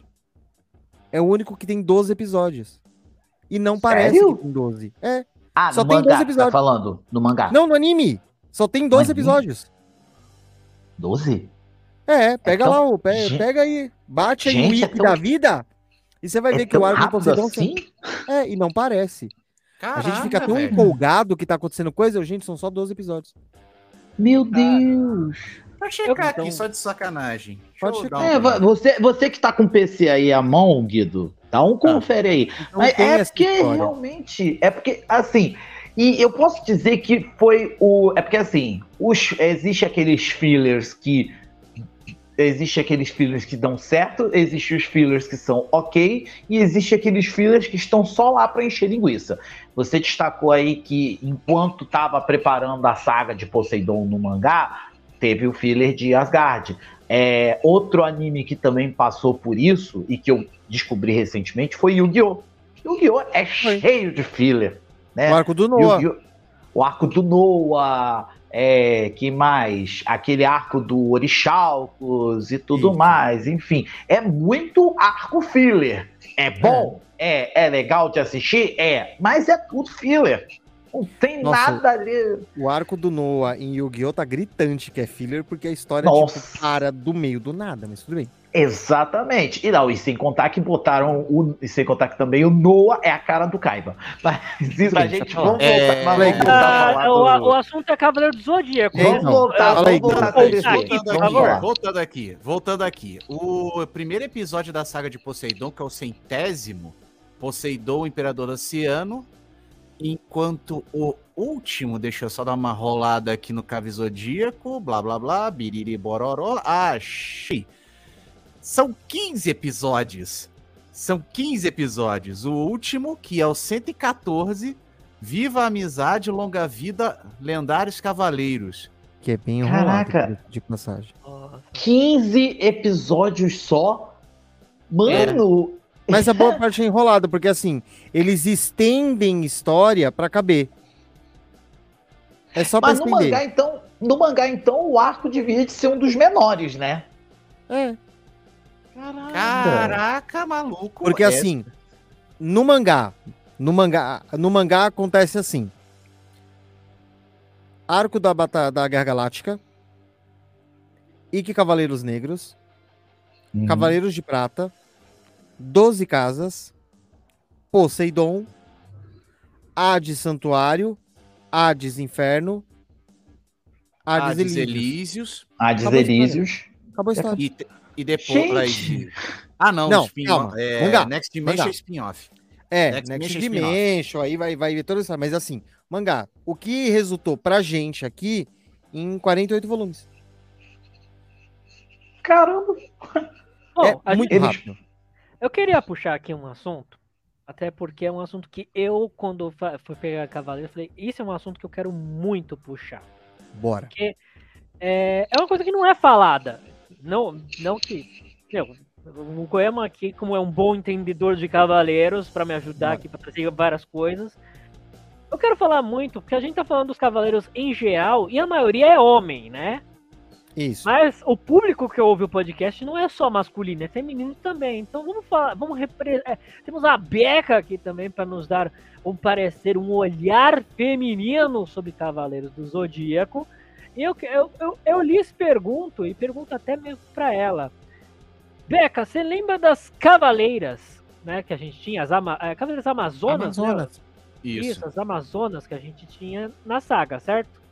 É o único que tem 12 episódios. E não parece
Sério?
que tem 12. É.
Ah,
Só
no
tem
mangá,
12
você
episódios.
tá falando? No mangá.
Não, no anime. Só tem 12
anime?
episódios.
12?
É, pega
tão-
lá, o, pe-
Gente-
pega aí, bate aí o
Gente, é
wiki
tão-
da vida e você vai
É
ver que o arco do Poseidon
assim?
é, e não parece. a gente fica
Caraca,
tão
velho.
empolgado que tá acontecendo coisa, gente, são só 12 episódios.
Meu Deus.
Vou checar
Então-
aqui, só de sacanagem.
Pode
eu
checar.
É, você, você que tá com o PC aí à mão, Guido, dá um confere aí. Mas é porque
história.
realmente. É porque, assim. E eu posso dizer que foi o. É porque, assim, os, existe aqueles fillers que. Existe aqueles fillers que dão certo, existe os fillers que são ok, e existe aqueles fillers que estão só lá para encher linguiça. Você destacou aí que enquanto estava preparando a saga de Poseidon no mangá, teve o filler de Asgard. É, outro anime que também passou por isso e que eu descobri recentemente foi Yu-Gi-Oh! Yu-Gi-Oh! é cheio de filler. Né?
O arco do Noah.
Yu-Gi-Oh! O arco do Noah, é, que mais? Aquele arco do Orixalcos e tudo
Isso.
mais, enfim. É muito arco filler. É bom? É. É legal de assistir? É. Mas é tudo filler. Não tem
Nossa,
nada ali.
O arco do Noah em Yu-Gi-Oh! tá gritante que é filler, porque a história
Nossa.
tipo, para do meio do nada, mas tudo bem.
Exatamente. E não, e sem contar que botaram o. E sem contar que também o Noah é a cara do Kaiba. Mas isso a gente. Vamos voltar,
É,
mas vamos voltar
Ah, o,
do-
o assunto é Cavaleiro do Zodíaco.
Vamos
Então,
voltar, vamos voltar
favor.
lá.
Voltando aqui, voltando aqui. O primeiro episódio da saga de Poseidon, que é o centésimo, Poseidon, o Imperador Oceano, enquanto o último, deixa eu só dar uma rolada aqui no Cave Zodíaco, blá blá blá, biriri bororó, achei. São 15 episódios. São 15 episódios. O último, que é o 114, Viva a Amizade, Longa Vida, Lendários Cavaleiros.
Que é bem
Caraca.
de passagem.
Nossa.
15 episódios só? Mano,
Mas a boa parte é enrolada, porque assim, eles estendem história pra caber. É só pra
mas no
estender.
mangá, então. No mangá, então, o arco devia de ser um dos menores, né?
É,
Caraca, maluco.
porque
é-
assim, no mangá, no mangá, no mangá acontece assim. Arco da Bata da Guerra Galáctica, Ike Cavaleiros Negros,
Uhum.
Cavaleiros de Prata, Doze Casas, Poseidon, Hades Santuário, Hades Inferno, Hades,
Hades
Elísios.
Elísios.
Hades
Acabou a história.
Elísios.
Acabou a história.
E, e depois.
Gente!
Ah, não,
Não,
spin-off.
calma.
É,
Mangá,
Next Dimension é spin-off.
É,
Next
Next,
Dimension é
Dimension, aí vai, vai ver toda essa. Mas assim, mangá, o que resultou pra gente aqui em 48 volumes.
Caramba.
Bom,
é muito
gente-
rápido.
Eu queria puxar aqui um assunto, até porque é um assunto que eu, quando fui pegar Cavaleiro, falei, isso é um assunto que eu quero muito puxar.
Bora.
É, é uma coisa que não é falada. Não, não que. Meu, o Goema aqui, como é um bom entendedor de cavaleiros, para me ajudar aqui para trazer várias coisas. Eu quero falar muito, porque a gente tá falando dos cavaleiros em geral, e a maioria é homem, né?
Isso.
Mas o público que ouve o podcast não é só masculino, é feminino também. Então vamos falar, vamos repre... é, temos a Beca aqui também para nos dar um parecer, um olhar feminino sobre Cavaleiros do Zodíaco. E eu, eu, eu, eu lhes pergunto, e pergunto até mesmo para ela. Beca, você lembra das cavaleiras, né, que a gente tinha, as ama é, cavaleiras amazonas? né?
Amazonas.
Isso.
Isso, as amazonas que a gente tinha na saga, certo?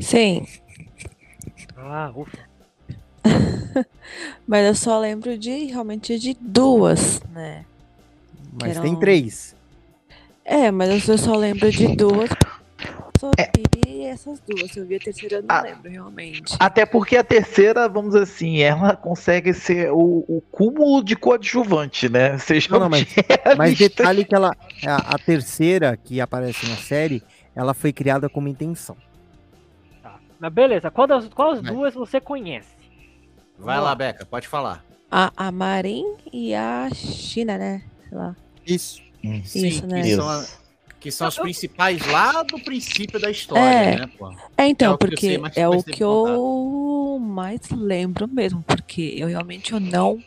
Sim,
Ah, ufa.
mas eu só lembro de realmente de duas, né?
Mas
eram-
tem três.
É, mas eu só lembro de duas. Só vi essas duas. Se eu vi a terceira, eu não
Ah.
lembro realmente.
Até porque a terceira, vamos dizer assim, ela consegue ser o, o cúmulo de coadjuvante, né? Seja
Não, não, mas-
realista.
Mas detalhe que ela. A, a terceira que aparece na série, ela foi criada como intenção.
Mas beleza, qual das quais
Vai.
duas você conhece?
Vai lá, Beca, pode falar.
A, a Marin e a China, né? Sei lá.
Isso.
Sim,
Isso, né?
que, são, a- que são os principais lá do princípio da história,
É.
né, pô?
É, então,
É o que eu sei,
porque é o que eu mais lembro mesmo, porque eu realmente eu não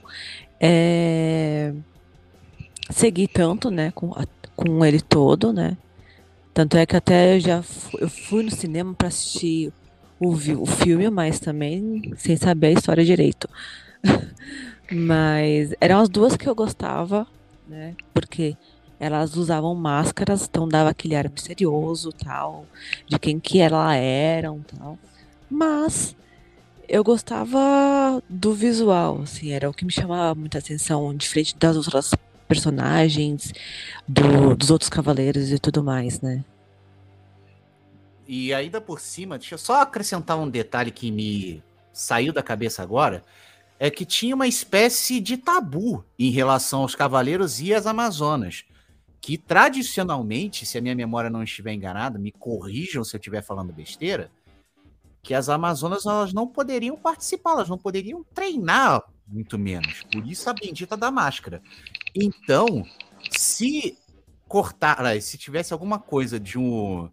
é, segui tanto, né, com, a- com ele todo, né. Tanto é que até eu já fu- eu fui no cinema para assistir o, o filme, mas também sem saber a história direito. mas eram as duas que eu gostava, né, porque elas usavam máscaras, então dava aquele ar misterioso, tal, de quem que ela eram, tal. Mas eu gostava do visual, assim, era o que me chamava muita atenção, diferente das outras personagens, do- dos outros cavaleiros e tudo mais, né?
E ainda por cima, deixa eu só acrescentar um detalhe que me saiu da cabeça agora. É que tinha uma espécie de tabu em relação aos cavaleiros e as amazonas. Que tradicionalmente, se a minha memória não estiver enganada, me corrijam se eu estiver falando besteira, que as amazonas elas não poderiam participar, elas não poderiam treinar, muito menos. Por isso a bendita da máscara. Então, se cortar, ah, se tivesse alguma coisa de um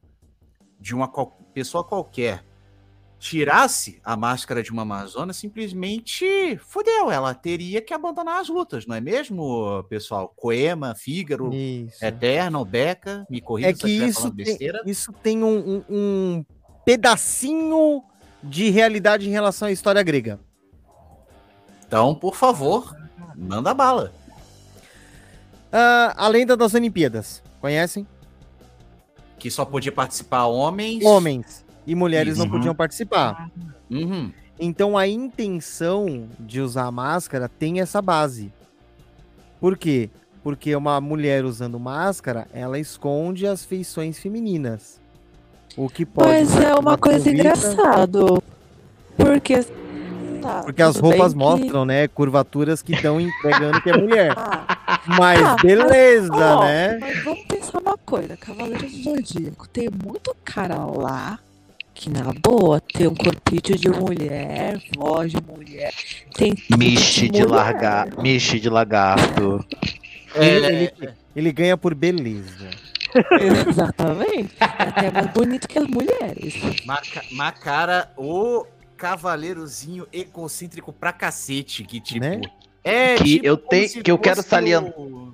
de uma pessoa qualquer tirasse a máscara de uma Amazona, simplesmente fudeu. Ela teria que abandonar as lutas, não é mesmo, pessoal? Coema, Fígaro,
Isso.
Eternal, Beca, me corrija
É
se
que isso tem,
besteira.
isso tem um, um- um pedacinho de realidade em relação à história grega.
Então, por favor, manda bala.
Ah, a lenda das Olimpíadas. Conhecem?
Que só podia participar homens.
Homens e mulheres não
Uhum.
podiam participar.
Uhum.
Então a intenção de usar a máscara tem essa base. Por quê? Porque uma mulher usando máscara, ela esconde as feições femininas. O que pode.
Mas é uma coisa
convite-
engraçado. Porque. Tá,
Porque as roupas
que-
mostram, né, curvaturas que estão entregando que é mulher.
Ah,
Mas
Tá, mas,
beleza,
ó,
né?
Mas vamos uma coisa, Cavaleiro do Zodíaco, tem muito cara lá que na boa tem um corpinho de mulher, voz de mulher, tem tudo
Miche de largar, miche de lagarto.
Ele,
É,
ele- ele ganha por beleza.
Exatamente. É até mais bonito que as mulheres.
Maca- Macara, o cavaleirozinho egocêntrico pra cacete, que tipo.
Né?
É,
Que eu
como
tenho- que eu quero
fosse
salientar-
o-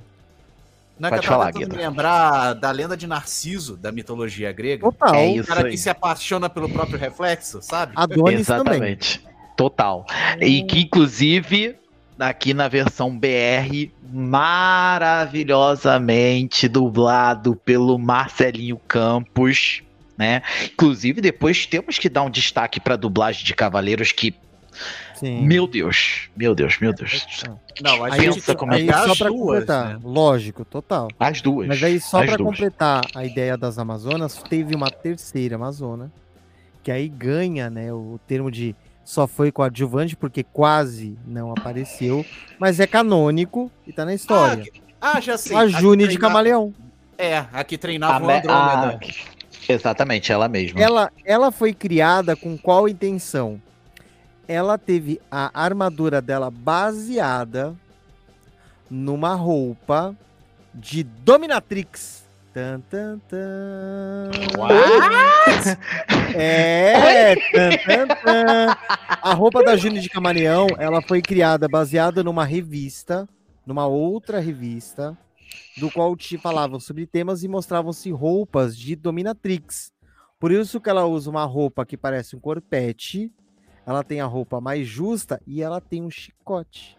Não é
Pode falar,
tentando
Guido.
lembrar da lenda de Narciso, da mitologia grega.
Total.
É
O
isso
cara
aí.
que se apaixona pelo próprio reflexo, sabe?
Adonis também.
Exatamente. Total. E que, inclusive, aqui na versão BR, maravilhosamente dublado pelo Marcelinho Campos, né? Inclusive, depois temos que dar um destaque para dublagem de Cavaleiros que,
Sim.
meu Deus, meu Deus, meu Deus.
Não, a
Aí,
gente
pensa como é
só
as
pra
duas,
completar,
né?
lógico, total.
As duas.
Mas aí, só para completar a ideia das Amazonas, teve uma terceira Amazona, que aí ganha, né, o termo de só foi coadjuvante, porque quase não apareceu, mas é canônico e tá na história.
Ah, já sei.
a
que
June de Camaleão.
É, a que
A
treinava o
me-
Andrômeda.
a- Exatamente, ela mesma.
Ela, ela foi criada com qual intenção? Ela teve a armadura dela baseada numa roupa de Dominatrix. Tan, tan, tan. É, tan, tan, tan. A roupa da Júnior de Camaleão, ela foi criada baseada numa revista, numa outra revista, do qual te falavam sobre temas e mostravam-se roupas de Dominatrix. Por isso que ela usa uma roupa que parece um corpete, ela tem a roupa mais justa e ela tem um chicote.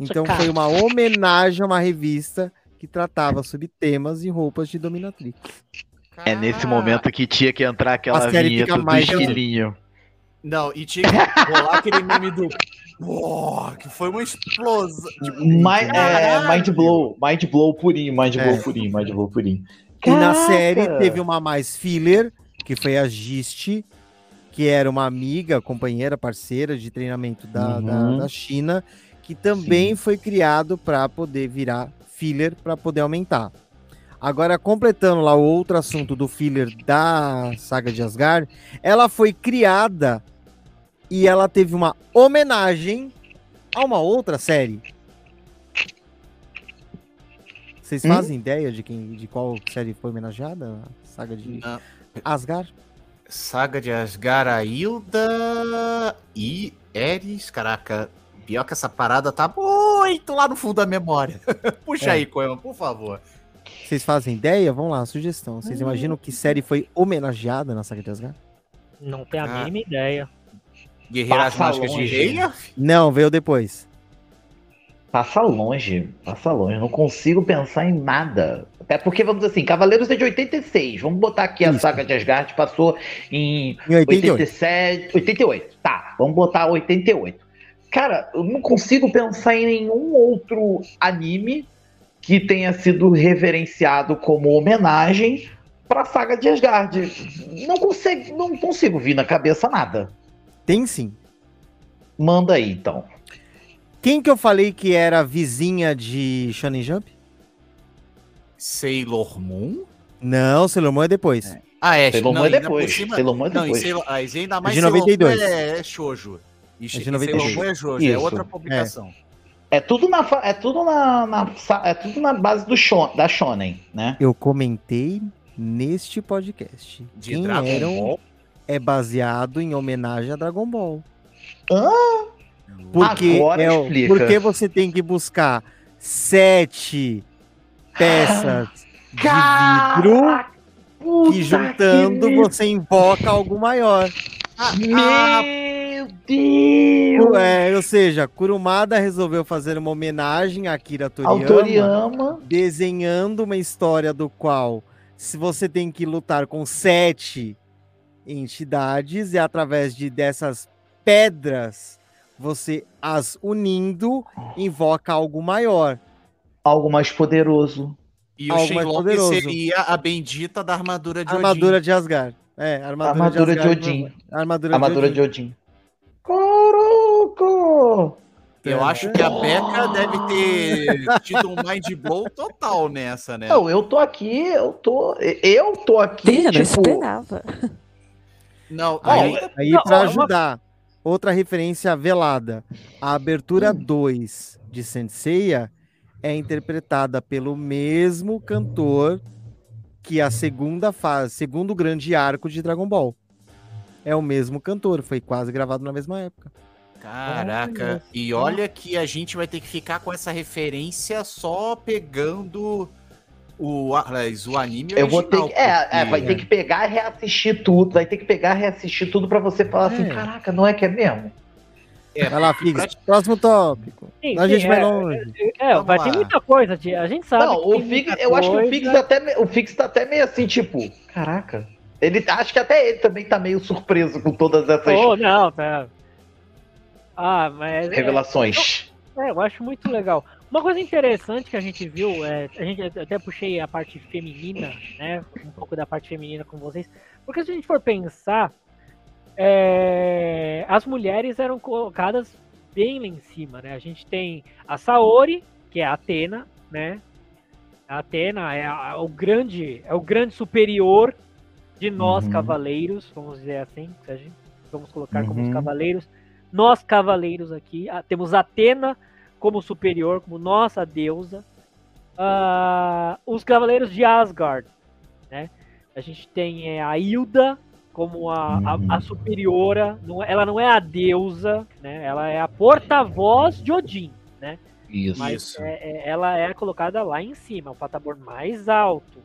Então foi uma homenagem a uma revista que tratava sobre temas e roupas de Dominatrix.
É nesse momento que tinha que entrar aquela vinheta do
mais-
esquilinho.
Não, e tinha que rolar aquele meme do. Que foi uma explosão. Tipo,
Mi- é, mind blow, mind blow purinho, mind
É.
blow purinho, mind blow purinho.
E na série teve uma mais filler, que foi a Giste, que era uma amiga, companheira, parceira de treinamento da, da,
Uhum.
da China, que também foi criado para poder virar filler, para poder aumentar. Agora, completando lá o outro assunto do filler da saga de Asgard, ela foi criada e ela teve uma homenagem a uma outra série. Vocês
Hum?
fazem ideia de quem, de qual série foi homenageada? A saga de
Não.
Asgard?
Saga de Asgard, a Hilda e Eris. Caraca, pior que essa parada tá muito lá no fundo da memória. Puxa
É.
aí, Coelho, por favor.
Vocês fazem ideia? Vamos lá, sugestão.
Hum.
Vocês imaginam que série foi homenageada na saga de Asgard?
Não tenho a
Ah.
mínima ideia.
Guerreiras Mágicas de
longe.
Rei?
Não, veio depois.
Passa longe, passa longe. Não consigo pensar em nada. Até porque, vamos dizer assim, Cavaleiros é de 86. Vamos botar aqui a
Isso.
saga de Asgard, passou em
Em 88.
87, 88. Tá, vamos botar 88. Cara, eu não consigo pensar em nenhum outro anime que tenha sido reverenciado como homenagem pra saga de Asgard. Não consigo, não consigo vir na cabeça nada.
Tem sim.
Manda aí, então.
Quem que eu falei que era vizinha de Shonen Jump?
Sailor Moon?
Não, Sailor Moon é depois.
Ah, é.
Sailor
não,
Moon é depois.
cima-
Sailor Moon é
Não, e
depois.
Sailor, ah, ainda mais
de
Sailor Moon
92.
É, é shoujo. E,
É de
e
92.
Sailor Moon é shoujo, é
Isso.
outra publicação.
É tudo na, é tudo na, na é tudo na base do shon, da shonen, né?
Eu comentei neste podcast.
De
Quem
Dragon
eram
Ball.
é baseado em homenagem a Dragon Ball.
Hã?
Porque,
Agora
é, o-
explica.
porque você tem que buscar sete peças de vidro que juntando você invoca algo maior.
Ah,
Meu
ah,
meu Deus!
É, ou seja, Kurumada resolveu fazer uma homenagem a Akira Toriyama. desenhando uma história do qual se você tem que lutar com sete entidades e através de dessas pedras você as unindo invoca algo maior.
Algo mais poderoso.
E o
Algo mais
Shenlong
poderoso.
seria a bendita da armadura de
Armadura de Asgard. É, armadura,
Armadura de
Asgard.
Odin.
Armadura,
Armadura
de
de
Odin.
Odin. Caraca!
Eu acho que a Becca deve ter tido um mind blow total nessa, né?
Não, eu tô aqui, eu tô. Eu tô aqui,
Eu não
tipo.
esperava.
Não,
Aí,
aí,
aí
Não, uma-
ajudar, outra referência velada. A abertura
Hum.
2 de Senseiya é interpretada pelo mesmo cantor que a segunda fase, segundo grande arco de Dragon Ball. É o mesmo cantor, foi quase gravado na mesma época.
Caraca,
Olha
e olha que a gente vai ter que ficar com essa referência só pegando o, aliás, o anime
Eu vou ter que. É, é, vai ter que pegar e reassistir tudo. Vai ter que pegar e reassistir tudo pra você falar assim:
É.
caraca, não é que é mesmo?
É,
Vai lá,
pra-
Próximo tópico.
Sim,
a
sim,
gente vai
é,
longe.
É,
Vamos
vai
lá.
ter muita coisa, tia. A gente sabe.
não,
que
o Fix, eu acho que o
coisa.
Fix até, o Fix tá até meio assim, tipo, caraca. Ele acho que até ele também tá meio surpreso com todas essas
Oh, não, tá. Ah, mas. é-
revelações.
É, eu acho muito legal. Uma coisa interessante que a gente viu, é, a gente até puxei a parte feminina, né? Um pouco da parte feminina com vocês. Porque se a gente for pensar, é, as mulheres eram colocadas bem lá em cima, né? A gente tem a Saori, que é a Atena, né? A Atena é a- o grande, é o grande superior de nós
Uhum.
cavaleiros, vamos dizer assim, a vamos colocar como os
Uhum.
cavaleiros. Nós cavaleiros aqui, ah, temos Atena como superior, como nossa deusa. Ah, os cavaleiros de Asgard, né? A gente tem é, a Hilda como a, a-
Uhum.
a superiora, não é- ela não é a deusa, né? Ela é a porta-voz de Odin, né?
Isso.
Mas é- é- ela é colocada lá em cima, o patamar mais alto.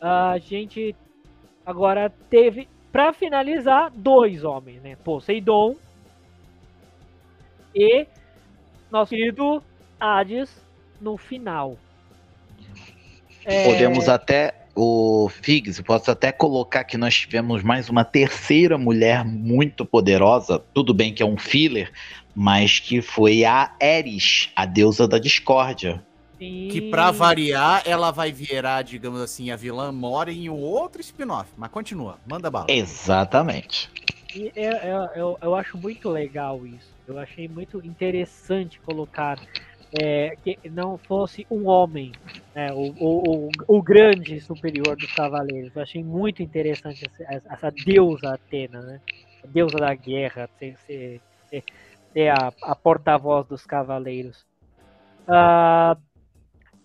A gente agora teve, pra finalizar, dois homens, né? Poseidon e nosso querido Hades no final. É,
Podemos até. O Figs, posso até colocar que nós tivemos mais uma terceira mulher muito poderosa. Tudo bem que é um filler, mas que foi a Eris, a deusa da discórdia.
sim,
Que pra variar, ela vai virar, digamos assim, a vilã mora em um outro spin-off. Mas continua, manda bala.
Exatamente.
E eu, eu, eu, eu acho muito legal isso. Eu achei muito interessante colocar é, que não fosse um homem, né, o, o, o, o grande superior dos cavaleiros. Eu achei muito interessante essa, essa deusa Atena, né? A deusa da guerra, ser, ser, ser, a, a porta-voz dos cavaleiros. Ah,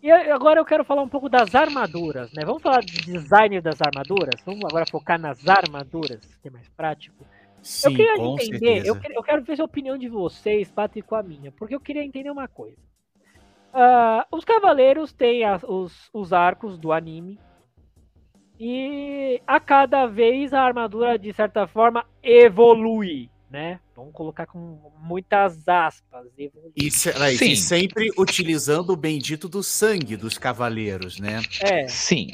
e agora eu quero falar um pouco das armaduras, né? Vamos falar de design das armaduras? Vamos agora focar nas armaduras, que é mais prático.
Sim,
eu queria
com
entender, eu, eu quero ver a opinião de vocês bate com a minha, porque eu queria entender uma coisa. Ah, os cavaleiros têm as- os, os arcos do anime, e a cada vez a armadura, de certa forma, evolui, né? Vamos colocar com muitas aspas. Evolui.
E,
Sim.
e sempre utilizando o bendito do sangue dos cavaleiros, né?
É,
Sim.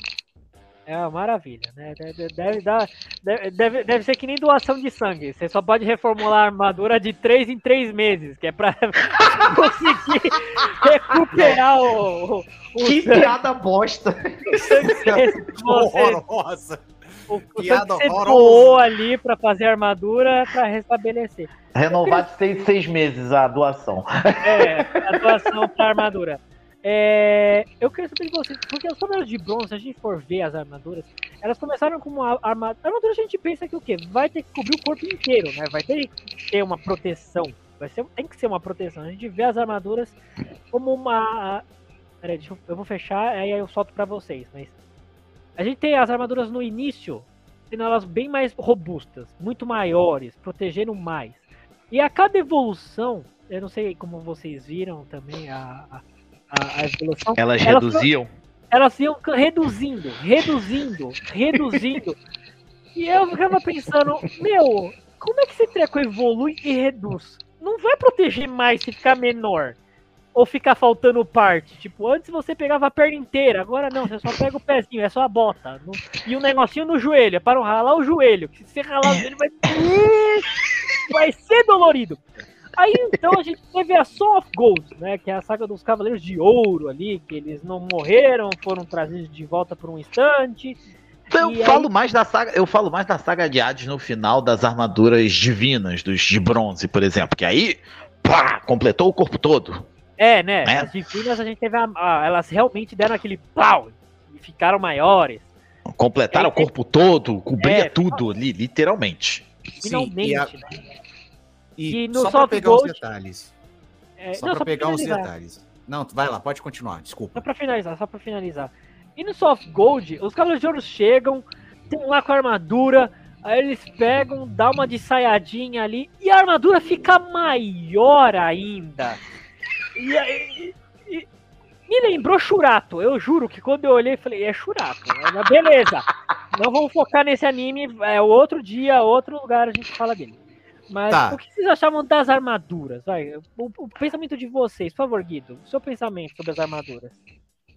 É uma maravilha, né? Deve, deve, dar, deve, deve, ser que nem doação de sangue. Você só pode reformular a armadura de 3 em 3 meses, que é pra conseguir recuperar o, o,
Que
sangue,
piada bosta.
o sangue que você,
Horrorosa.
o, o
piada
que você
horrorosa.
doou ali pra fazer a armadura pra restabelecer.
Renovar de seis, seis meses a doação.
É, a doação pra armadura. É, eu queria saber de vocês, porque as cavaleiros de bronze, se a gente for ver as armaduras, elas começaram com uma armadura. Armadura a gente pensa que o quê? Vai ter que cobrir o corpo inteiro, né? Vai ter que ter uma proteção. Vai ser, tem que ser uma proteção. A gente vê as armaduras como uma. Peraí, deixa eu, eu vou fechar, aí eu solto pra vocês. Mas a gente tem as armaduras no início, sendo elas bem mais robustas, muito maiores, protegendo mais. E a cada evolução, eu não sei como vocês viram também a, a, a- a evolução,
Elas
Elas
reduziam.
elas iam reduzindo, reduzindo, reduzindo. E eu ficava pensando, meu, como é que esse treco evolui e reduz? Não vai proteger mais se ficar menor. Ou ficar faltando parte. Tipo, antes você pegava a perna inteira, agora não, você só pega o pezinho, é só a bota. No- e um negocinho no joelho, é para não ralar o joelho. Se você ralar o joelho vai. Vai ser dolorido. Aí então a gente teve a Song of Gold, né? Que é a saga dos Cavaleiros de Ouro ali, que eles não morreram, foram trazidos de volta por um instante.
Então,
E
eu
aí-
falo mais da saga, eu falo mais da saga de Hades no final das armaduras divinas, dos de bronze, por exemplo, que aí, pá, completou o corpo todo.
É, né?
É.
As divinas a gente teve a, a- Elas realmente deram aquele pau e ficaram maiores.
Completaram
É,
o corpo todo, cobria
é,
tudo ali, literalmente.
Finalmente,
e, a-
né?
E
E no
só pra
Soft
pegar
Gold-
os detalhes.
É,
Só pra pegar
finalizar.
detalhes. Não, vai lá, pode continuar,
Só
desculpa.
pra finalizar, só pra finalizar. E no Soft Gold, os Cavaleiros de Ouro chegam, tem lá com a armadura, aí eles pegam, dá uma de saiadinha ali, e a armadura fica maior ainda. E aí. e- me lembrou Churato. Eu juro que quando eu olhei, falei, é Churato. Mas Beleza. Não vamos focar nesse anime. É outro dia, outro lugar a gente fala dele. Mas
Tá.
o que vocês achavam das armaduras? Vai, o, o pensamento de vocês, por favor, Guido. O seu pensamento sobre as armaduras.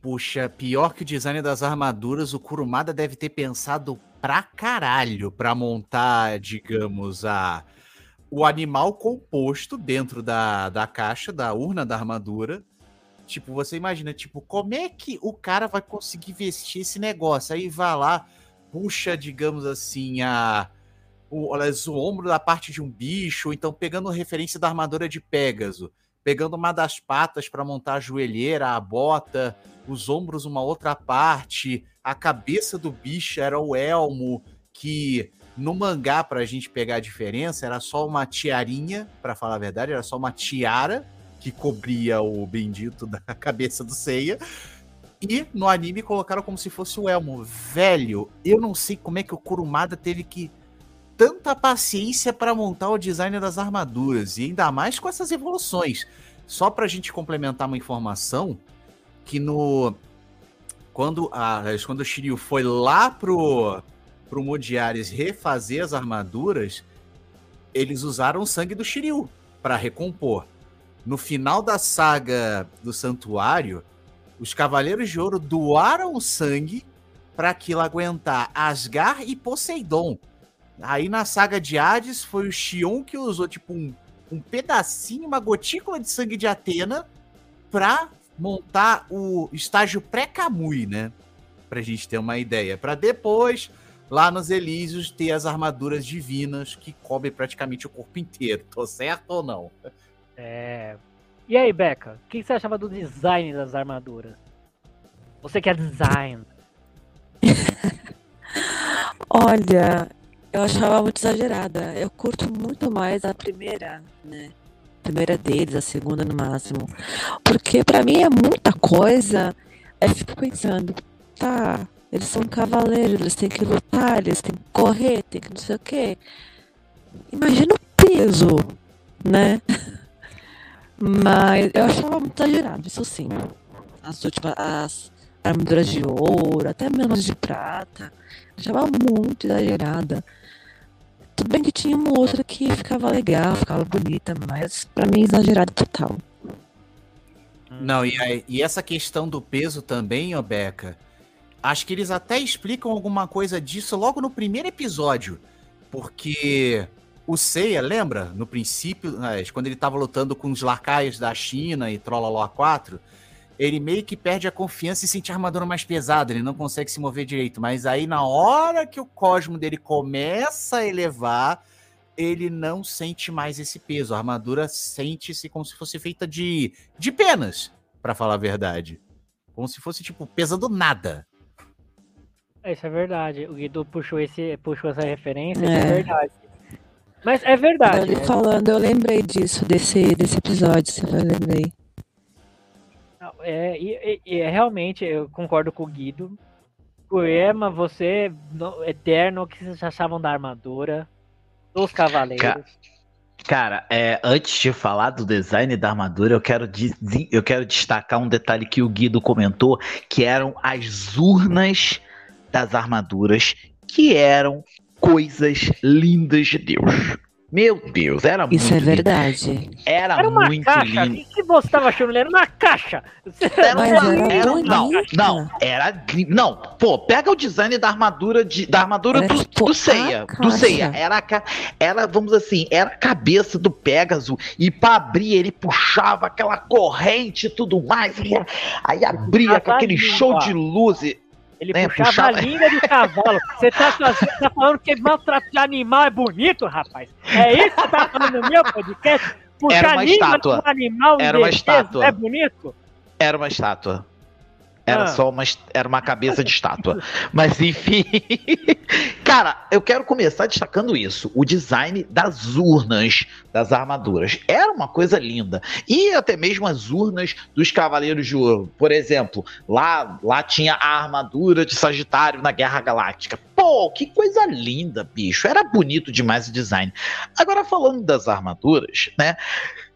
Puxa, pior que o design das armaduras, o Kurumada deve ter pensado pra caralho pra montar, digamos, a o animal composto dentro da, da caixa, da urna da armadura. Tipo, você imagina, tipo, como é que o cara vai conseguir vestir esse negócio? Aí vai lá, puxa, digamos assim, a o, olha, o ombro da parte de um bicho, então pegando referência da armadura de Pégaso, pegando uma das patas para montar a joelheira, a bota, os ombros uma outra parte, a cabeça do bicho era o elmo, que no mangá, pra gente pegar a diferença, era só uma tiarinha, para falar a verdade, era só uma tiara que cobria o bendito da cabeça do Seiya. E no anime colocaram como se fosse o elmo. Velho, eu não sei como é que o Kurumada teve que tanta paciência para montar o design das armaduras, e ainda mais com essas evoluções. Só pra gente complementar uma informação, que no quando a quando o Shiryu foi lá pro pro Modiares refazer as armaduras, eles usaram o sangue do Shiryu para recompor. No final da saga do Santuário, os Cavaleiros de Ouro doaram o sangue para aquilo aguentar Asgar e Poseidon. Aí na saga de Hades foi o Xion que usou tipo um, um pedacinho, uma gotícula de sangue de Atena pra montar o estágio pré-Kamui, né? Pra gente ter uma ideia. Pra depois, lá nos Elísios, ter as armaduras divinas que cobrem praticamente o corpo inteiro. Tô certo ou não?
É. E aí, Beca, o que você achava do design das armaduras? Você que é design.
Olha, eu achava muito exagerada. Eu curto muito mais a primeira, né? A primeira deles, a segunda no máximo. Porque pra mim é muita coisa. Aí eu fico pensando, tá, eles são cavaleiros, eles têm que lutar, eles têm que correr, tem que não sei o quê. Imagina o peso, né? Mas eu achava muito exagerado, isso sim. As últimas, as armaduras de ouro, até mesmo de prata. Achava muito exagerada. Tudo bem que tinha uma outra que ficava legal, ficava bonita, mas pra mim exagerado total.
Não, e, e essa questão do peso também, ô Beca, acho que eles até explicam alguma coisa disso logo no primeiro episódio. Porque o Seiya, lembra? No princípio, né, quando ele tava lutando com os lacaios da China e Trolloló 4, ele meio que perde a confiança e sente a armadura mais pesada, ele não consegue se mover direito. Mas aí, na hora que o cosmo dele começa a elevar, ele não sente mais esse peso. A armadura sente-se como se fosse feita de, de penas, pra falar a verdade. Como se fosse, tipo, pesa do nada.
É, Isso é verdade. O Guido puxou, esse, puxou essa referência, isso
É.
é verdade. Mas é verdade.
Ele falando, eu lembrei disso, desse, desse episódio, se eu lembrei.
É, e, é realmente, eu concordo com o Guido. Poema, você, no- eterno, o que vocês achavam da armadura, dos cavaleiros?
Ca- Cara, é, antes de falar do design da armadura, eu quero, eu quero destacar um detalhe que o Guido comentou, que eram as urnas das armaduras, que eram coisas lindas de Deus. Meu Deus, era
Isso
muito
é
lindo.
verdade.
Era,
Era uma
muito
caixa. O
lindo.
que, que você tava achando? Era uma caixa.
Era
Mas
uma-
era
era- não, não, era não, pô, pega o design da armadura de, da armadura
Era
do,
tipo
do
a
Seiya, do. Seiya, era era, vamos dizer assim, era a cabeça do Pégaso e pra abrir ele puxava aquela corrente e tudo mais, e aí abria com aquele
Cavalinho,
show
ó.
de luzes.
Ele
É,
puxava,
puxava-
a língua de cavalo. Você tá, tá falando que maltrato de animal é bonito, rapaz? É isso que você tá falando no meu podcast? Puxar a língua
estátua.
de um animal
Era uma estátua.
É bonito?
Era uma estátua. Era
Ah.
só uma, era uma cabeça de estátua. Mas enfim. Cara, eu quero começar destacando isso. O design das urnas das armaduras. Era uma coisa linda. E até mesmo as urnas dos Cavaleiros de Ouro. Por exemplo, lá, lá tinha a armadura de Sagitário na Guerra Galáctica. Pô, que coisa linda, bicho. Era bonito demais o design. Agora, falando das armaduras, né?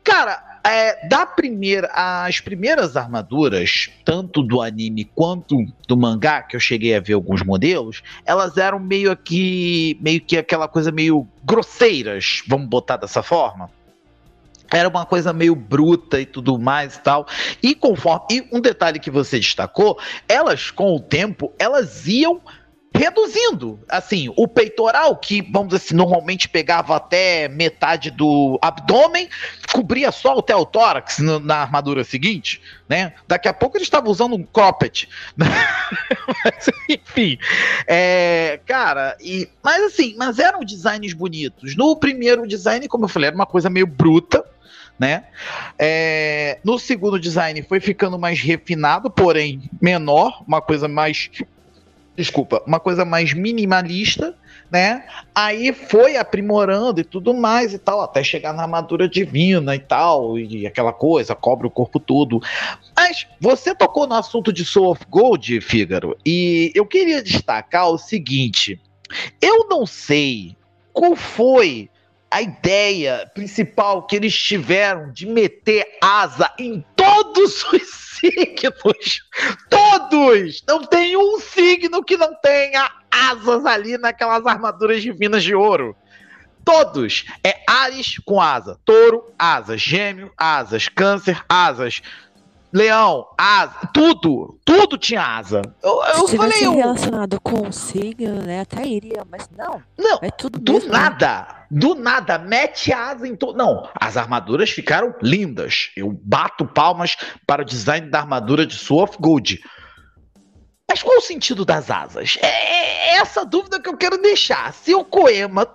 Cara, é, da primeira, as primeiras armaduras, tanto do anime quanto do mangá, que eu cheguei a ver alguns modelos, elas eram meio que, meio que aquela coisa meio grosseiras, vamos botar dessa forma. Era uma coisa meio bruta e tudo mais e tal. E conforme. E um detalhe que você destacou, elas, com o tempo, elas iam reduzindo. Assim, o peitoral, que, vamos dizer assim, normalmente pegava até metade do abdômen, cobria só até o tórax no- na armadura seguinte, né? Daqui a pouco eles estavam usando um cropped. mas, enfim, é, cara, e, mas assim, mas eram designs bonitos. No primeiro design, como eu falei, era uma coisa meio bruta, né? É, no segundo design foi ficando mais refinado, porém menor, uma coisa mais desculpa, uma coisa mais minimalista, né? Aí foi aprimorando e tudo mais e tal, até chegar na armadura divina e tal, e aquela coisa, cobre o corpo todo. Mas você tocou no assunto de Soul of Gold, Fígaro, e eu queria destacar o seguinte: eu não sei qual foi a ideia principal que eles tiveram de meter asa em todos os signos. Todos! Não tem um signo que não tenha asas ali naquelas armaduras divinas de ouro. Todos. É Ares com asa, touro, asas, gêmeo, asas, câncer, asas, leão, asa, tudo. Tudo tinha asa. Eu, eu
Se
falei, eu-
relacionado com o signo, né? Até iria, mas não.
não,
É tudo
do
mesmo, né?
nada, do nada, mete asa em todo. Não, as armaduras ficaram lindas. Eu bato palmas para o design da armadura de Soul of Gold. Mas qual o sentido das asas? É, é essa dúvida que eu quero deixar. Se o Koema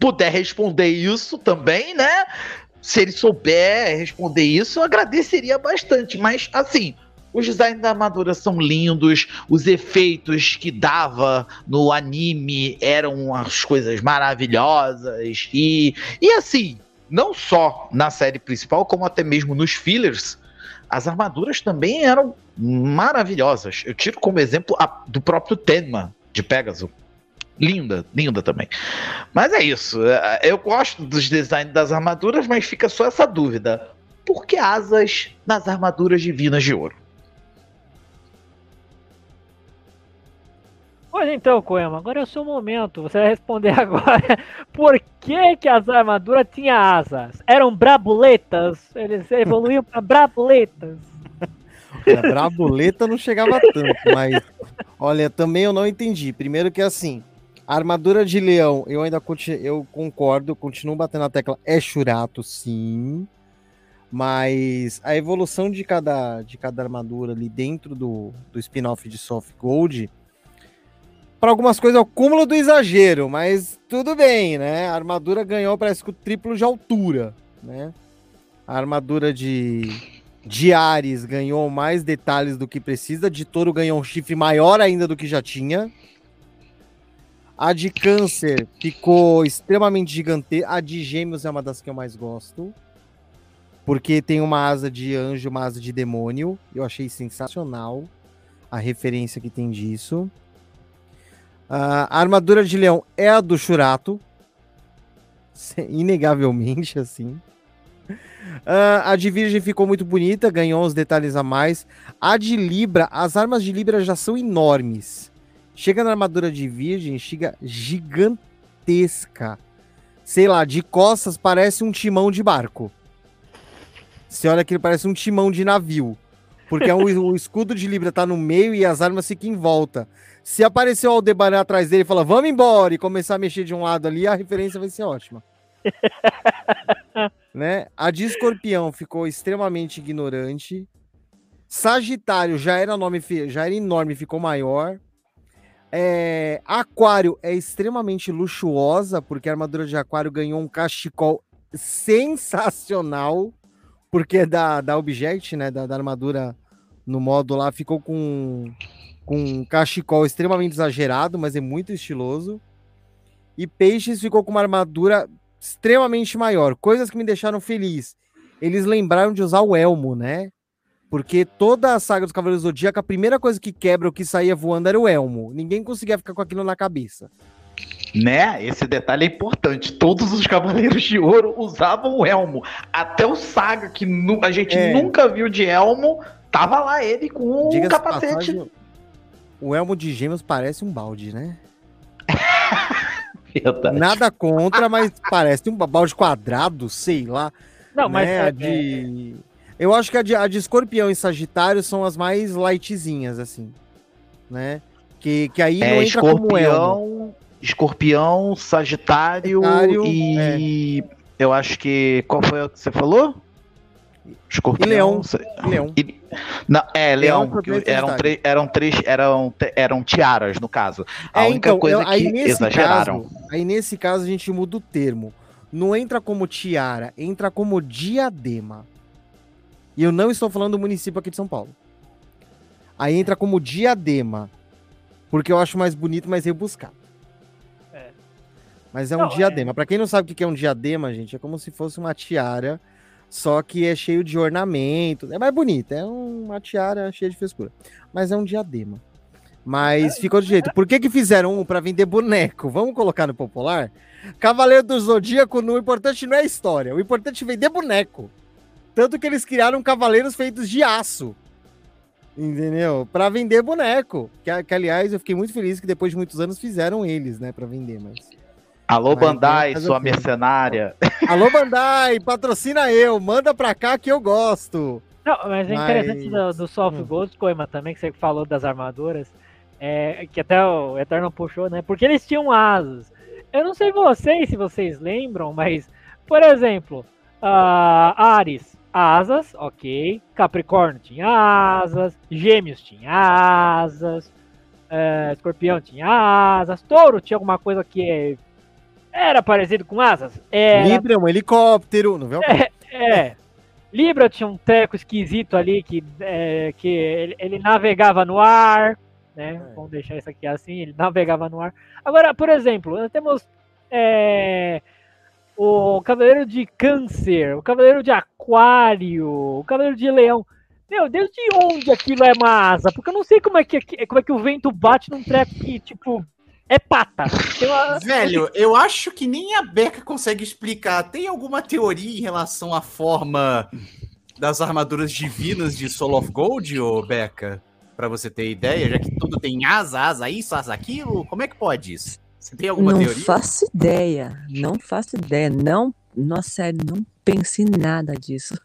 puder responder isso também, né? Se ele souber responder isso, eu agradeceria bastante. Mas, assim, os designs da armadura são lindos, os efeitos que dava no anime eram as coisas maravilhosas. E, e assim, não só na série principal, como até mesmo nos fillers, as armaduras também eram maravilhosas. Eu tiro como exemplo a do próprio Tenma de Pegasus. Linda, linda também. Mas é isso. é, Eu gosto dos designs das armaduras, mas fica só essa dúvida. Por que asas nas armaduras divinas de ouro?
Pois então, Koema, agora é o seu momento. Você vai responder agora por que, que as armaduras tinham asas? Eram brabuletas? Eles evoluíam para brabuletas.
A brabuleta não chegava tanto, mas olha, também eu não entendi. Primeiro que assim, a armadura de leão, eu ainda eu concordo, continuo batendo na tecla, é churato, sim. Mas a evolução de cada, de cada armadura ali dentro do, do spin-off de Soft Gold, para algumas coisas é o cúmulo do exagero, mas tudo bem, né? A armadura ganhou, parece que o triplo de altura, né? A armadura de, de Ares ganhou mais detalhes do que precisa, de Touro ganhou um chifre maior ainda do que já tinha. A de Câncer ficou extremamente gigante. A de Gêmeos é uma das que eu mais gosto. Porque tem uma asa de anjo, uma asa de demônio. Eu achei sensacional a referência que tem disso. Ah, a armadura de leão é a do Churato. Inegavelmente, assim. Ah, a de Virgem ficou muito bonita, ganhou uns detalhes a mais. A de Libra, as armas de Libra já são enormes. Chega na armadura de Virgem, chega gigantesca. sei lá, de costas parece um timão de barco. Você olha que ele parece um timão de navio. Porque o, o escudo de Libra tá no meio e as armas ficam em volta. Se aparecer o Aldebaran atrás dele e falar, vamos embora, e começar a mexer de um lado ali, a referência vai ser ótima. né? A de escorpião ficou extremamente ignorante. Sagitário já era, nome, já era enorme, ficou maior. É, aquário é extremamente luxuosa, porque a armadura de Aquário ganhou um cachecol sensacional, porque é da, da Object, né, da, da armadura no modo lá, ficou com, com um cachecol extremamente exagerado, mas é muito estiloso. E Peixes ficou com uma armadura extremamente maior, coisas que me deixaram feliz. Eles lembraram de usar o elmo, né? Porque toda a saga dos Cavaleiros do Zodíaco, a primeira coisa que quebra o que saía voando era o elmo. Ninguém conseguia ficar com aquilo na cabeça.
Né? Esse detalhe é importante. Todos os Cavaleiros de Ouro usavam o elmo. Até o Saga, que a gente é. nunca viu de elmo, tava lá ele com um capacete. Passagem,
o elmo de gêmeos parece um balde, né? Verdade. Nada contra, mas parece um balde quadrado, sei lá. Não, mas né? é, de... É... Eu acho que a de, a de escorpião e sagitário são as mais lightzinhas, assim. Né? Que, que aí
é, não entra como elmo. Escorpião, sagitário, sagitário e... É. Eu acho que... Qual foi o que você falou?
Escorpião. E leão.
leão. E, não, é, leão. leão eram, três, eram três, eram, eram tiaras, no caso. A é, única então, coisa eu, que exageraram.
Caso, aí nesse caso a gente muda o termo. Não entra como tiara, entra como diadema. E eu não estou falando do município aqui de São Paulo. Aí entra como diadema. Porque eu acho mais bonito, mais rebuscado. É. Mas é um não, diadema. É... Para quem não sabe o que é um diadema, gente, é como se fosse uma tiara, só que é cheio de ornamento. É mais bonito, é uma tiara cheia de frescura. Mas é um diadema. Mas é, ficou de jeito. Por que, que fizeram um para vender boneco? Vamos colocar no popular? Cavaleiro do Zodíaco, o importante não é a história. O importante é vender boneco. Tanto que eles criaram cavaleiros feitos de aço. Entendeu? Para vender boneco. Que, que, aliás, eu fiquei muito feliz que depois de muitos anos fizeram eles, né? Para vender, mas.
Alô, mas, Bandai, sua mercenária.
Alô, Bandai, patrocina eu. Manda pra cá que eu gosto.
Não, mas é interessante do, do Soft hum. Gold, Coima, também, que você falou das armaduras. É, que até o Eterno puxou, né? Porque eles tinham asas. Eu não sei vocês, se vocês lembram, mas, por exemplo, uh, Ares asas, ok. Capricórnio tinha asas. Gêmeos tinha asas. É, escorpião tinha asas. Touro tinha alguma coisa que era parecido com asas? Era.
Libra é um helicóptero, não?
É, é. Libra tinha um teco esquisito ali que, é, que ele, ele, navegava no ar, né? É. Vamos deixar isso aqui assim, ele navegava no ar. Agora, por exemplo, nós temos é, o Cavaleiro de Câncer, o Cavaleiro de Aquário, o Cavaleiro de Leão. Meu, desde onde aquilo é uma asa? Porque eu não sei como é que, como é que o vento bate num treco que, tipo, é pata.
Uma... Velho, eu acho que nem a Beca consegue explicar. Tem alguma teoria em relação à forma das armaduras divinas de Soul of Gold, ô Beca? Pra você ter ideia, já que tudo tem asa, asa isso, asa aquilo, como é que pode isso? Você tem alguma
não
teoria?
Não faço ideia. Não faço ideia. Não, nossa, sério, não pense em nada disso.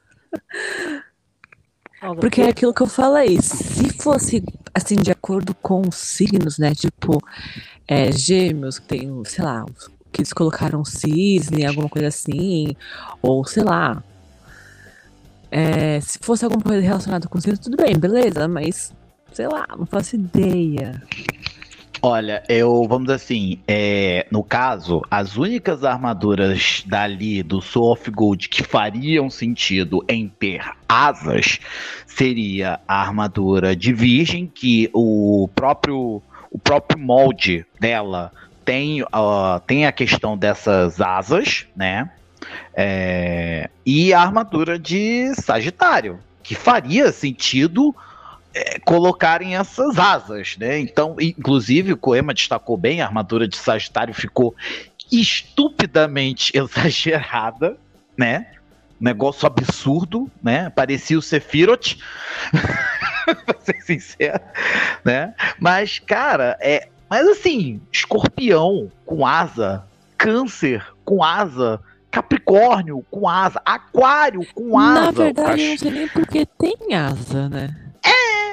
Porque é aquilo que eu falei. Se fosse assim, de acordo com os signos, né? Tipo, é, gêmeos, que tem, sei lá, que eles colocaram cisne, alguma coisa assim. Ou sei lá. É, se fosse alguma coisa relacionada com signos, tudo bem, beleza, mas sei lá, não faço ideia.
Olha, eu, vamos assim, é, no caso, as únicas armaduras dali do of Gold que fariam sentido em ter asas seria a armadura de Virgem, que o próprio, o próprio molde dela tem, uh, tem a questão dessas asas, né? É, e a armadura de Sagitário, que faria sentido é, colocarem essas asas, né? Então, inclusive, o Coema destacou bem, a armadura de Sagitário ficou estupidamente exagerada, né? Negócio absurdo, né? Parecia o Sephiroth, pra ser sincero, né? Mas, cara, é. Mas assim, escorpião com asa, câncer com asa, Capricórnio com asa, Aquário com asa.
Na verdade, eu não
Acho-
sei nem porque tem asa, né?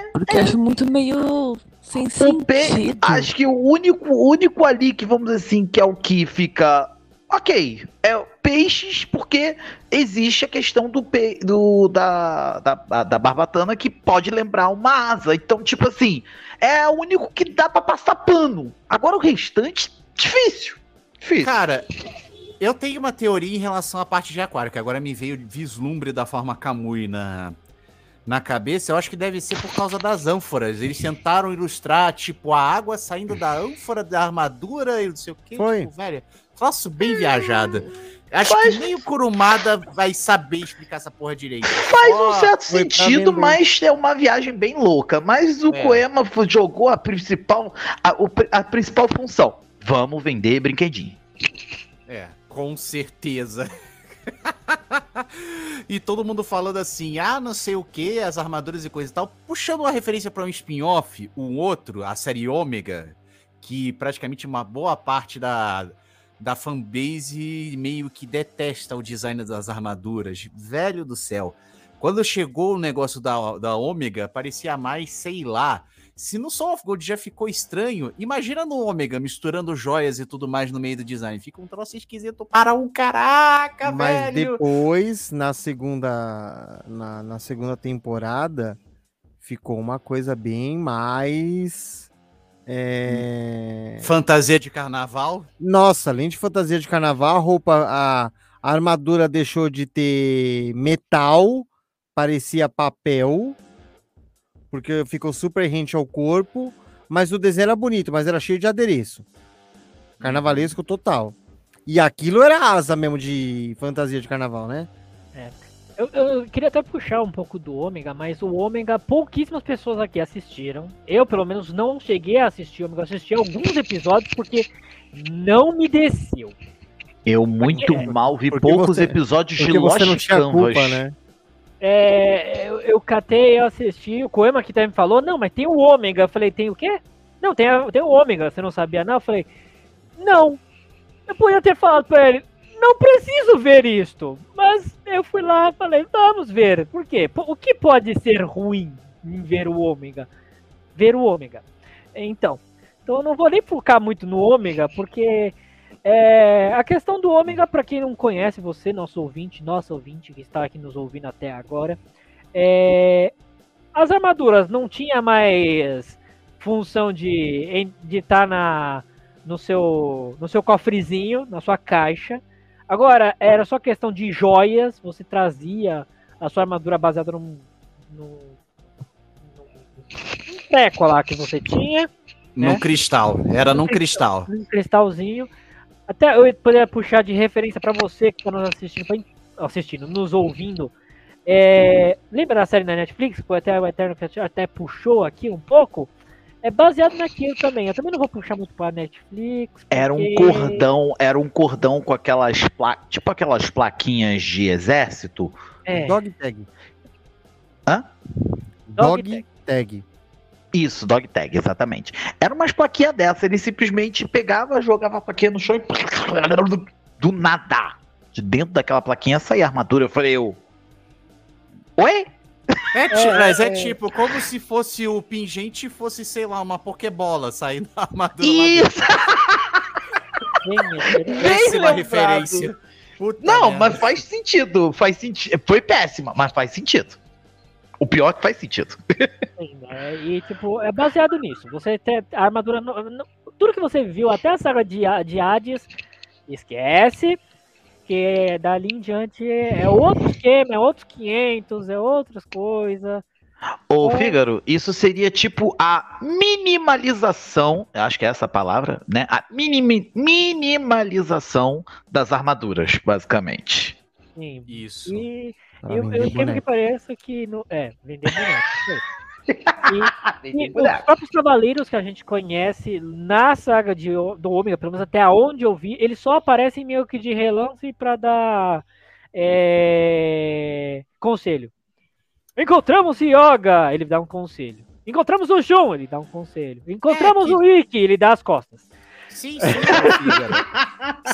É. Porque eu acho muito meio sem sentido.
Acho que o único, único ali que, vamos dizer assim, que é o que fica. Ok, é peixes, porque existe a questão do, pe... do da, da, da barbatana que pode lembrar uma asa. Então, tipo assim, é o único que dá pra passar pano. Agora o restante, difícil. Difícil.
Cara, eu tenho uma teoria em relação à parte de aquário, que agora me veio vislumbre da forma Kamui na, na cabeça. Eu acho que deve ser por causa das ânforas. Eles tentaram ilustrar, tipo, a água saindo da ânfora da armadura e não sei o quê.
Foi.
Tipo, velho, faço bem viajada. Acho
Mas-
que nem o Kurumada vai saber explicar essa porra direito.
Faz um
Ó,
certo sentido, mas é uma viagem bem louca. Mas o
É.
Koema jogou a principal, a, a principal função. Vamos vender brinquedinho.
É, com certeza. e todo mundo falando assim, ah, não sei o que, as armaduras e coisa e tal, puxando uma referência para um spin-off, um outro, a série Ômega, que praticamente uma boa parte da, da fanbase meio que detesta o design das armaduras. Velho do céu. Quando chegou o negócio da, da Ômega, parecia mais, sei lá. Se no Soul of Gold já ficou estranho, imagina no Ômega misturando joias e tudo mais no meio do design. Fica um troço esquisito para um caraca,
Mas
velho.
depois, na segunda, na, na segunda temporada, ficou uma coisa bem mais. é,
Fantasia de carnaval.
Nossa, além de fantasia de carnaval, a roupa, a, a armadura deixou de ter metal, parecia papel, porque ficou super rente ao corpo, mas o desenho era bonito, mas era cheio de adereço. Carnavalesco total. E aquilo era asa mesmo de fantasia de carnaval, né?
Eu, eu queria até puxar um pouco do Ômega, mas o Ômega, pouquíssimas pessoas aqui assistiram. Eu, pelo menos, não cheguei a assistir o Ômega. Eu assisti alguns episódios porque não me desceu.
Eu muito
é?
mal vi
Porque
poucos
você-
episódios de
Porque
Lost
você não tinha
Canvas.
culpa, né?
É, eu, eu catei, eu assisti, o Koema que também me falou, não, mas tem o Ômega. Eu falei, tem o quê? Não, tem, a- tem o Ômega, você não sabia não? Eu falei, não. Eu podia ter falado pra ele, não preciso ver isto. Mas eu fui lá e falei, vamos ver. Por quê? O que pode ser ruim em ver o Ômega? Ver o Ômega. Então, então eu não vou nem focar muito no Ômega, porque é, a questão do ômega, para quem não conhece, você, nosso ouvinte, nosso ouvinte que está aqui nos ouvindo até agora, é, as armaduras não tinha mais função de estar na no seu no seu cofrezinho, na sua caixa. Agora era só questão de joias, você trazia a sua armadura baseada num, num, num treco lá que você tinha
Num
né?
cristal. Era num cristal.
um cristalzinho. Até eu poderia puxar de referência para você que está nos assistindo, pra- assistindo, nos ouvindo. É, lembra da série na Netflix? Foi até o Eterno que até puxou aqui um pouco. É baseado naquilo também. Eu também não vou puxar muito para Netflix.
Era um
porque-
cordão, era um cordão com aquelas pla... tipo aquelas plaquinhas de exército.
É,
Dog tag.
Hã?
Dog,
Dog
tag.
Isso, dog tag, exatamente. Era umas plaquinhas dessa, ele simplesmente pegava, jogava a plaquinha no chão e do, do nada. De dentro daquela plaquinha saía a armadura. Eu falei, eu. Oi?
É,
É,
mas é,
é.
tipo, como se fosse o pingente fosse, sei lá, uma pokebola saindo da armadura
Isso!
é,
Péssima
lembrado.
referência. Puta
Não,
merda.
mas faz sentido. Faz sentido. Foi péssima, mas faz sentido. O pior é que faz sentido.
Sim, né? E tipo, é baseado nisso. Você tem a armadura. no- no- tudo que você viu até a saga de, de Hades, esquece. Que dali em diante é outro esquema, é outros 500, é outras coisas.
Ô,
É.
Fígaro, isso seria tipo a minimalização, acho que é essa a palavra, né? A minimi- minimalização das armaduras, basicamente.
Sim.
Isso.
E Eu, eu incrível que pareça que. No, é, vender boneco. E, E os próprios cavaleiros que a gente conhece na saga de, do Ômega, pelo menos até onde eu vi, eles só aparecem meio que de relance pra dar é, conselho. Encontramos Yoga, ele dá um conselho. Encontramos o Jun, ele dá um conselho. Encontramos
É que-
o Ikki, ele dá as costas.
Sim, sim, Fígaro.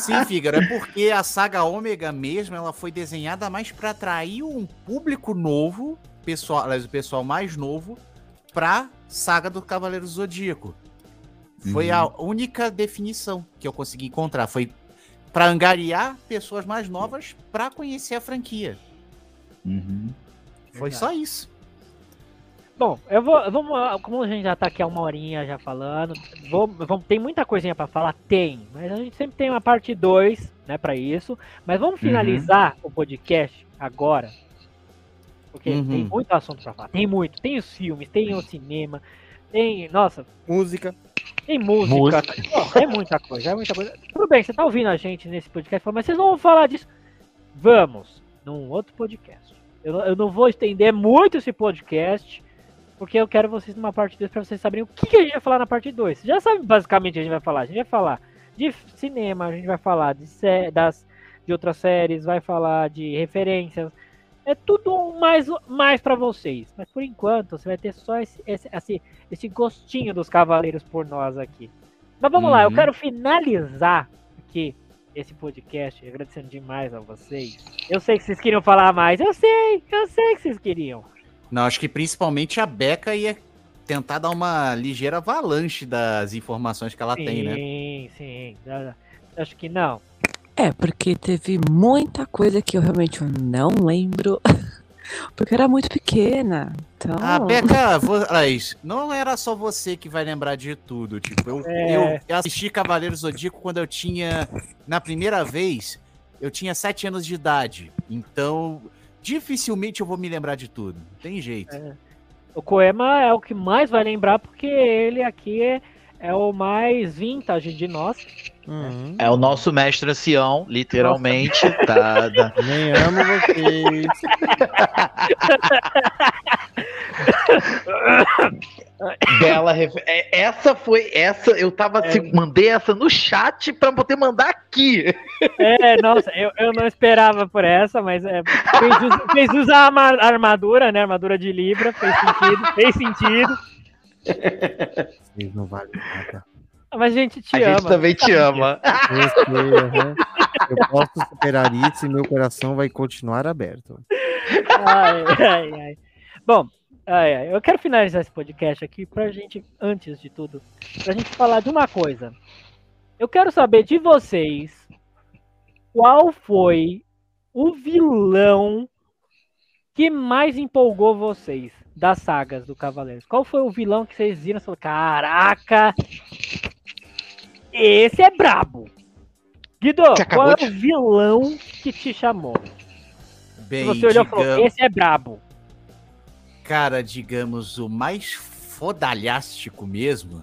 Sim, Fígaro. É porque a saga Ômega mesmo, ela foi desenhada mais para atrair um público novo, pessoal, aliás, o pessoal mais novo, pra saga do Cavaleiro Zodíaco. Foi a única definição que eu consegui encontrar. Foi para angariar pessoas mais novas para conhecer a franquia.
Uhum.
Foi
Verdade.
só isso.
Bom, eu vou, vamos, como a gente já tá aqui há uma horinha já falando, vou, vamos, tem muita coisinha pra falar? Tem, mas a gente sempre tem uma parte 2, né, pra isso. Mas vamos finalizar o podcast agora, porque
Uhum.
tem muito assunto pra falar. Tem muito, tem os filmes, tem o cinema, tem, nossa,
Música.
tem música,
Música.
Pô, é muita coisa, é muita coisa. Tudo bem, você tá ouvindo a gente nesse podcast, mas vocês não vão falar disso. Vamos, num outro podcast. Eu, eu não vou estender muito esse podcast, porque eu quero vocês numa parte 2 pra vocês saberem o que, que a gente vai falar na parte 2. Você já sabe basicamente o que a gente vai falar. A gente vai falar de cinema, a gente vai falar de, sé- das, de outras séries, vai falar de referências. É tudo mais, mais para vocês. Mas por enquanto, você vai ter só esse, esse, esse, esse gostinho dos cavaleiros por nós aqui. Mas vamos lá, eu
Uhum.
quero finalizar aqui esse podcast, agradecendo demais a vocês. Eu sei que vocês queriam falar mais, eu sei, eu sei que vocês queriam.
Não, acho que principalmente a Beca ia tentar dar uma ligeira avalanche das informações que ela tem, né?
Sim, sim. Ah, Acho que não.
É, porque teve muita coisa que eu realmente não lembro. Porque eu era muito pequena. Então.
A Beca, Laís, não era só você que vai lembrar de tudo. Tipo, eu,
É.
eu assisti Cavaleiro Zodíaco quando eu tinha. Na primeira vez, eu tinha sete anos de idade. Então, dificilmente eu vou me lembrar de tudo. Não tem jeito.
O Koema é o que mais vai lembrar, porque ele aqui é, é o mais vintage de nós.
Uhum.
É o nosso mestre ancião, literalmente. Tá, tá.
Nem amo vocês.
Bela refer... é, Essa foi. Essa, eu tava.
É.
se- mandei essa no chat pra poder mandar aqui.
É, nossa, eu, eu não esperava por essa, mas é, fez, fez jus à arma- armadura, né? Armadura de Libra, fez sentido, fez sentido.
Vocês não valem nada.
Mas a gente te
A
ama.
gente também te ama.
Eu sei. Eu posso superar isso e meu coração vai continuar aberto.
Ai, ai, ai. Bom, ai, ai, eu quero finalizar esse podcast aqui pra gente, antes de tudo, pra gente falar de uma coisa. Eu quero saber de vocês qual foi o vilão que mais empolgou vocês das sagas do Cavaleiros. Qual foi o vilão que vocês viram e falaram, caraca, esse é brabo. Guido, qual é
de-
o vilão que te chamou?
Bem,
Se você olhou e falou,
digamos-
esse é brabo.
Cara, digamos, o mais fodalhástico mesmo.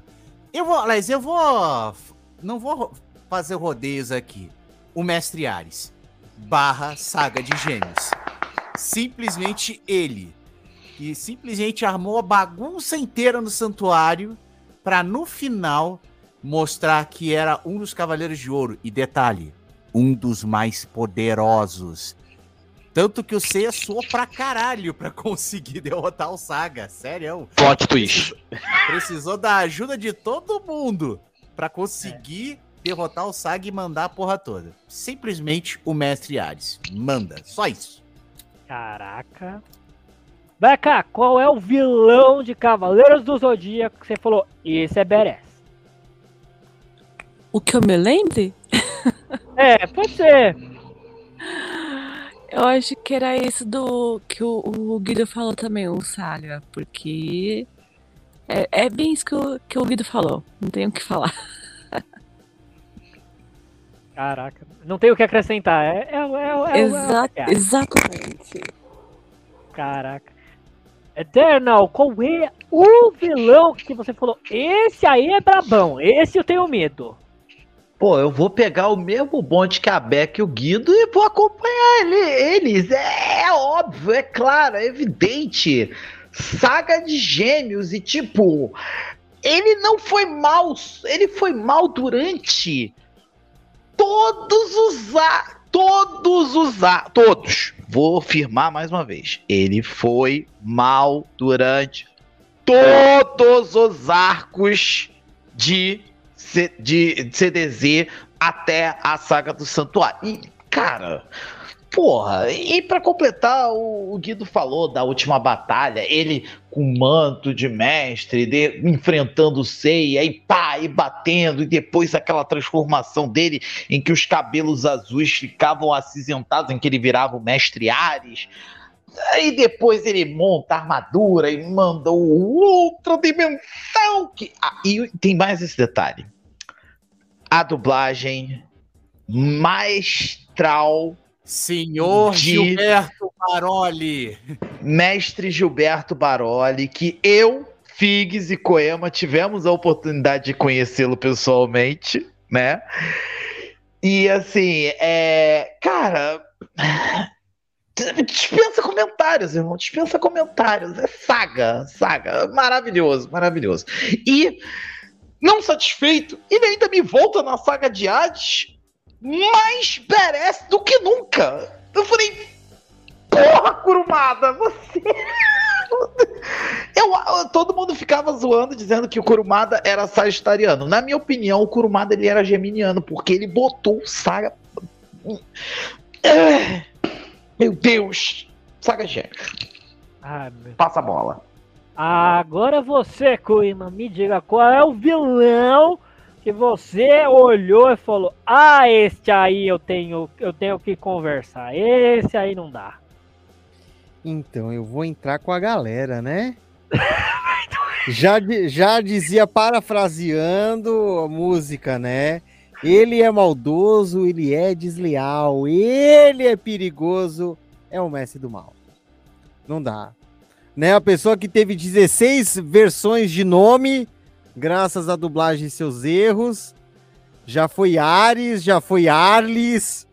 Eu vou, aliás, eu vou. Não vou fazer rodeios aqui. O Mestre Ares. Barra Saga de Gêmeos. Simplesmente ele. Que simplesmente armou a bagunça inteira no santuário pra no final mostrar que era um dos Cavaleiros de Ouro. E detalhe, um dos mais poderosos. Tanto que o Seiya suou pra caralho pra conseguir derrotar o Saga. Sério.
Plot twist.
Precisou da ajuda de todo mundo pra conseguir derrotar o Saga e mandar a porra toda. Simplesmente o Mestre Ares. Manda. Só isso.
Caraca. Vai cá, qual é o vilão de Cavaleiros do Zodíaco que você falou? Esse é badass.
O que eu me lembre?
É, pode ser.
Eu acho que era esse do que o, o Guido falou também, o Saga, porque é, é bem isso que o, que o Guido falou. Não tenho o que falar.
Caraca, não tem o que acrescentar. É, é, é, é, é,
Exa
é,
exatamente.
Caraca. Eternal, qual é o vilão que você falou? Esse aí é brabão, esse eu tenho medo.
Pô, eu vou pegar o mesmo bonde que a Beca e o Guido e vou acompanhar ele- eles. É, é óbvio, é claro, é evidente. Saga de gêmeos e tipo, ele não foi mal, ele foi mal durante todos os a, todos os a, todos. Vou afirmar mais uma vez. Ele foi mal durante todos os arcos de De CDZ até a saga do Santuário. E, cara, porra, e pra completar, o, o Guido falou da última batalha, ele com manto de mestre, de- enfrentando o Seiya, e pá, e batendo, e depois aquela transformação dele em que os cabelos azuis ficavam acinzentados, em que ele virava o mestre Ares. Aí depois ele monta a armadura e manda o outra dimensão. Que... Ah, e tem mais esse detalhe. A dublagem maestral,
Senhor
De-
Gilberto Baroli.
mestre Gilberto Baroli, que eu, Figs e Coema tivemos a oportunidade de conhecê-lo pessoalmente, né? E assim, é. Cara. Dispensa comentários, irmão. Dispensa comentários. É saga, saga. Maravilhoso, maravilhoso. E, não satisfeito, ele ainda me volta na saga de Hades mais merece do que nunca. Eu falei, porra, Kurumada, você. Eu, eu- todo mundo ficava zoando, dizendo que o Kurumada era sagitariano. Na minha opinião, o Kurumada ele era geminiano, porque ele botou Saga. Meu Deus! Saga Gêmea.
Ah.
Passa a bola.
Agora você, Kuima, me diga qual é o vilão que você olhou e falou: Ah, este aí eu tenho, eu tenho que conversar. Esse aí não dá.
Então, eu vou entrar com a galera, né? já, já dizia, parafraseando a música, né? Ele é maldoso, ele é desleal, ele é perigoso, é o mestre do mal. Não dá. Né? A pessoa que teve 16 versões de nome, graças à dublagem e seus erros. Já foi Ares, já foi Arlis,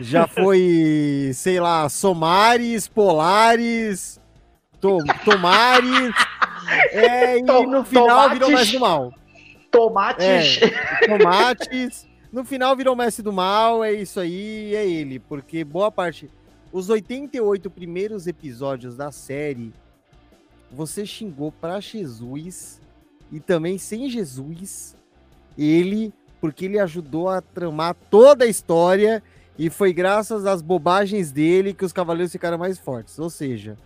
já foi, sei lá, Somares, Polares, to Tomares. É, e no final virou
tomates.
mais do mal.
Tomates.
Tomates. No final virou mestre do mal, é isso aí, é ele. Porque boa parte. Os 88 primeiros episódios da série, você xingou pra Jesus e também sem Jesus, ele, porque ele ajudou a tramar toda a história e foi graças às bobagens dele que os cavaleiros ficaram mais fortes. Ou seja,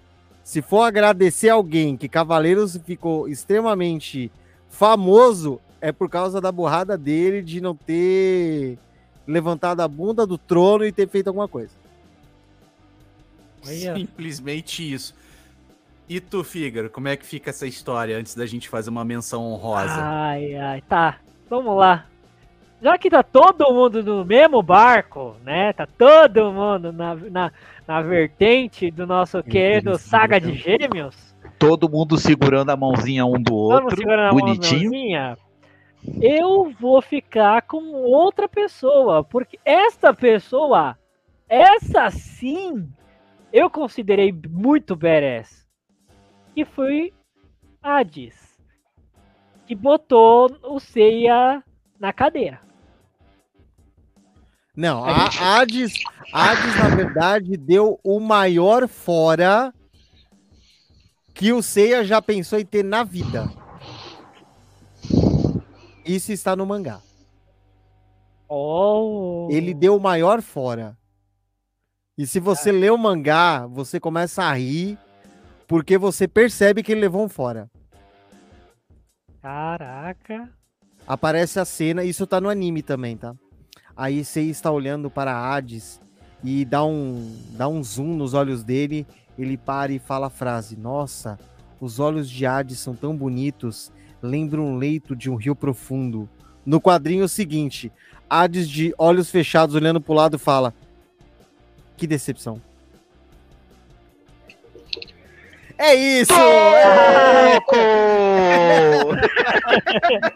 se for agradecer alguém que Cavaleiros ficou extremamente famoso, é por causa da burrada dele de não ter levantado a bunda do trono e ter feito alguma coisa.
Olha.
Simplesmente isso. E tu, Fígaro, como é que fica essa história antes da gente fazer uma menção honrosa?
Ai, ai, tá. Vamos lá. Já que tá todo mundo no mesmo barco, né? Tá todo mundo na, na, na vertente do nosso querido Saga de
seguram.
Gêmeos.
Todo mundo segurando a mãozinha um do outro. Bonitinho.
mãozinha. Eu vou ficar com outra pessoa, porque esta pessoa, essa sim, eu considerei muito badass. Que foi Hades, que botou o Seiya na cadeira.
Não, a Hades, Hades, na verdade, deu o maior fora que o Seiya já pensou em ter na vida. Isso está no mangá.
Oh.
Ele deu o maior fora. E se você lê o mangá, você começa a rir, porque você percebe que ele levou um fora.
Caraca.
Aparece a cena, isso tá no anime também, tá? Aí você está olhando para Hades e dá um, dá um zoom nos olhos dele, ele para e fala a frase: Nossa, os olhos de Hades são tão bonitos, lembram um leito de um rio profundo. No quadrinho seguinte, Hades de olhos fechados olhando pro lado fala: Que decepção. É isso!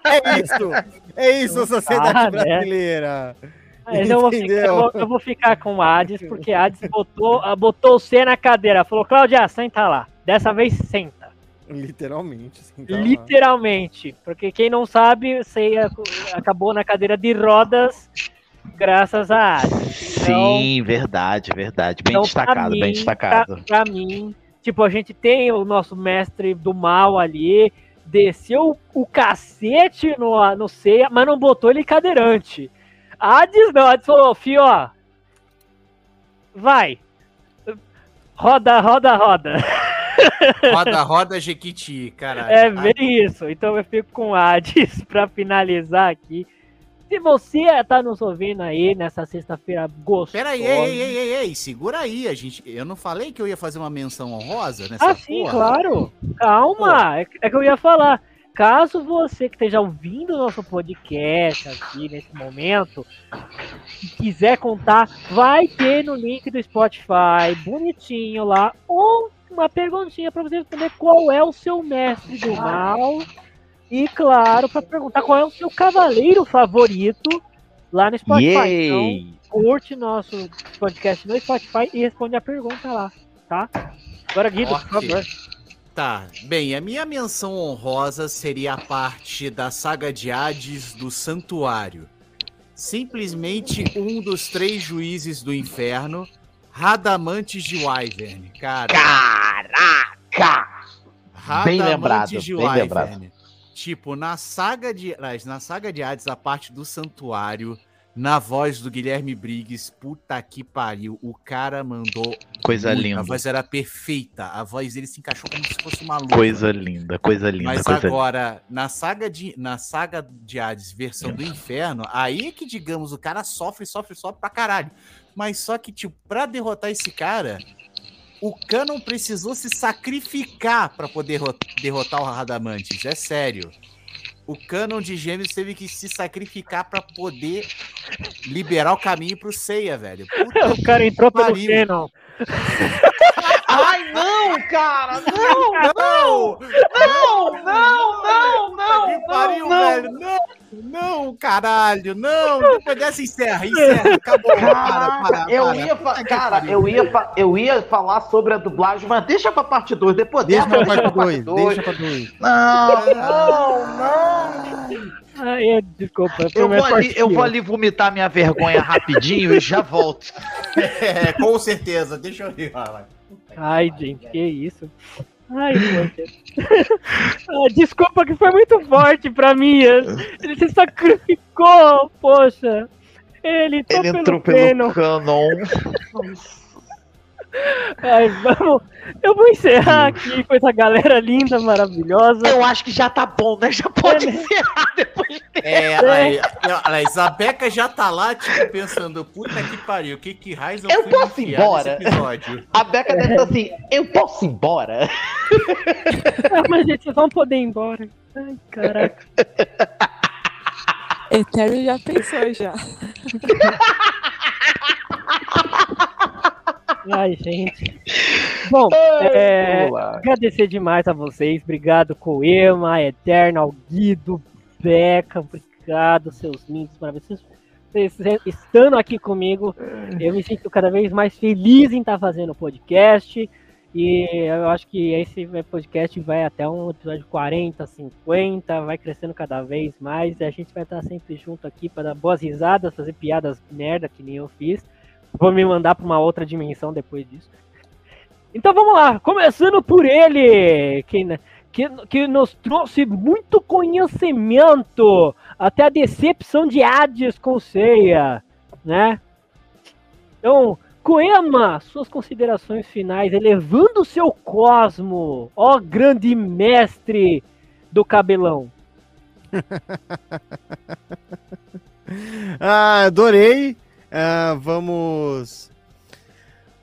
É, é isso! É isso, sociedade
Ah, né?
brasileira!
Mas eu, vou ficar, eu, vou, eu vou ficar com o Hades, porque Hades botou, ah, botou o C na cadeira. Falou, Cláudia, senta lá. Dessa vez senta.
Literalmente. tá lá.
Literalmente. Porque quem não sabe, o Seiya acabou na cadeira de rodas graças a Hades. Então,
Sim, verdade, verdade. Bem
então,
destacado,
pra
bem
mim,
destacado.
Pra, pra mim, tipo, a gente tem o nosso mestre do mal ali, desceu o cacete no, no ceia, mas não botou ele cadeirante. A Hades não, Hades falou, fio, ó, vai, roda, roda, roda.
Roda, roda, Jequiti, caralho.
É bem isso. Então eu fico com Hades pra finalizar aqui. Se você tá nos ouvindo aí nessa sexta-feira gostosa...
Pera aí, ei, ei, ei, ei, segura aí, a gente, eu não falei que eu ia fazer uma menção honrosa nessa
Ah, sim, claro. Calma, é, é que eu ia falar. Caso você que esteja ouvindo o nosso podcast aqui nesse momento e quiser contar, vai ter no link do Spotify, bonitinho lá, ou uma perguntinha para você responder qual é o seu mestre do mal. E claro, para perguntar qual é o seu cavaleiro favorito lá no Spotify. Então, curte nosso podcast no Spotify e responde a pergunta lá, tá? Agora, Guido, por favor.
Tá, bem, a minha menção honrosa seria a parte da saga de Hades do Santuário. Simplesmente um dos três juízes do inferno, Radamantes de Wyvern, cara.
Caraca! Bem
Radamantes
lembrado,
de
bem
Wyvern.
lembrado.
Tipo, na saga de. Na saga de Hades, a parte do santuário, na voz do Guilherme Briggs, puta que pariu. O cara mandou.
Coisa
muito, A
linda.
voz era perfeita. A voz dele se encaixou como se fosse uma luva.
Coisa linda, coisa linda,
Mas
coisa linda.
agora, na saga, de, na saga de Hades, versão do inferno, aí é que, digamos, o cara sofre, sofre, sofre pra caralho. Mas só que, tipo, pra derrotar esse cara, o Canon precisou se sacrificar pra poder ro- derrotar o Radamantes. É sério. O Canon de Gêmeos teve que se sacrificar pra poder liberar o caminho pro Seiya, velho. Puta
O cara entrou pelo
pariu.
Canon.
Ai, não, cara! Não,
Não!
não, não, não,
que pariu, velho! Não! Não, caralho! Não! Depois dessa, encerra, encerra! Acabou! Para,
Caraca,
para,
eu
para.
ia,
que
cara, eu ia, fa- eu ia falar sobre a dublagem, mas deixa pra parte 2, depois
Deixa
dessa,
pra parte 2,
dois.
deixa pra 2.
Não, não, não.
Ai, é, desculpa.
Eu vou, ali, eu vou ali vomitar minha vergonha rapidinho e já volto.
É, com certeza. Deixa eu ver. Vai, vai.
Ai, gente, que isso. Ai. Ah, Desculpa que foi muito forte pra mim. Ele se sacrificou, poxa. Ele entrou
Ele
pelo
entrou
Canon.
pelo canon.
Ai, vamos. Eu vou encerrar aqui com essa galera linda, maravilhosa.
Eu acho que já tá bom, né? Já pode
É, né?
encerrar depois.
É, aí, a Beca já tá lá, tipo, pensando, puta que pariu, que que raiz
Eu
fui
posso ir embora?
nesse episódio?
A Beca deve estar assim, eu posso ir embora?
Ah, mas gente, vocês vão poder ir embora. Ai, caraca.
Eterno já pensou já.
Ai, gente. Bom, é, agradecer demais a vocês. Obrigado, Coema, Eterno, ao Guido, Beca. Obrigado, seus lindos, maravilhosos. Vocês estando aqui comigo, eu me sinto cada vez mais feliz em estar fazendo o podcast. E eu acho que esse podcast vai até um episódio 40, 50, vai crescendo cada vez mais. E a gente vai estar sempre junto aqui para dar boas risadas, fazer piadas merda que nem eu fiz. Vou me mandar para uma outra dimensão depois disso. Então vamos lá, começando por ele, que, que, que nos trouxe muito conhecimento, até a decepção de Hades com Ceia, né? Então, Coema, suas considerações finais, elevando seu cosmo, ó grande mestre do cabelão.
Ah, adorei. Ah, vamos.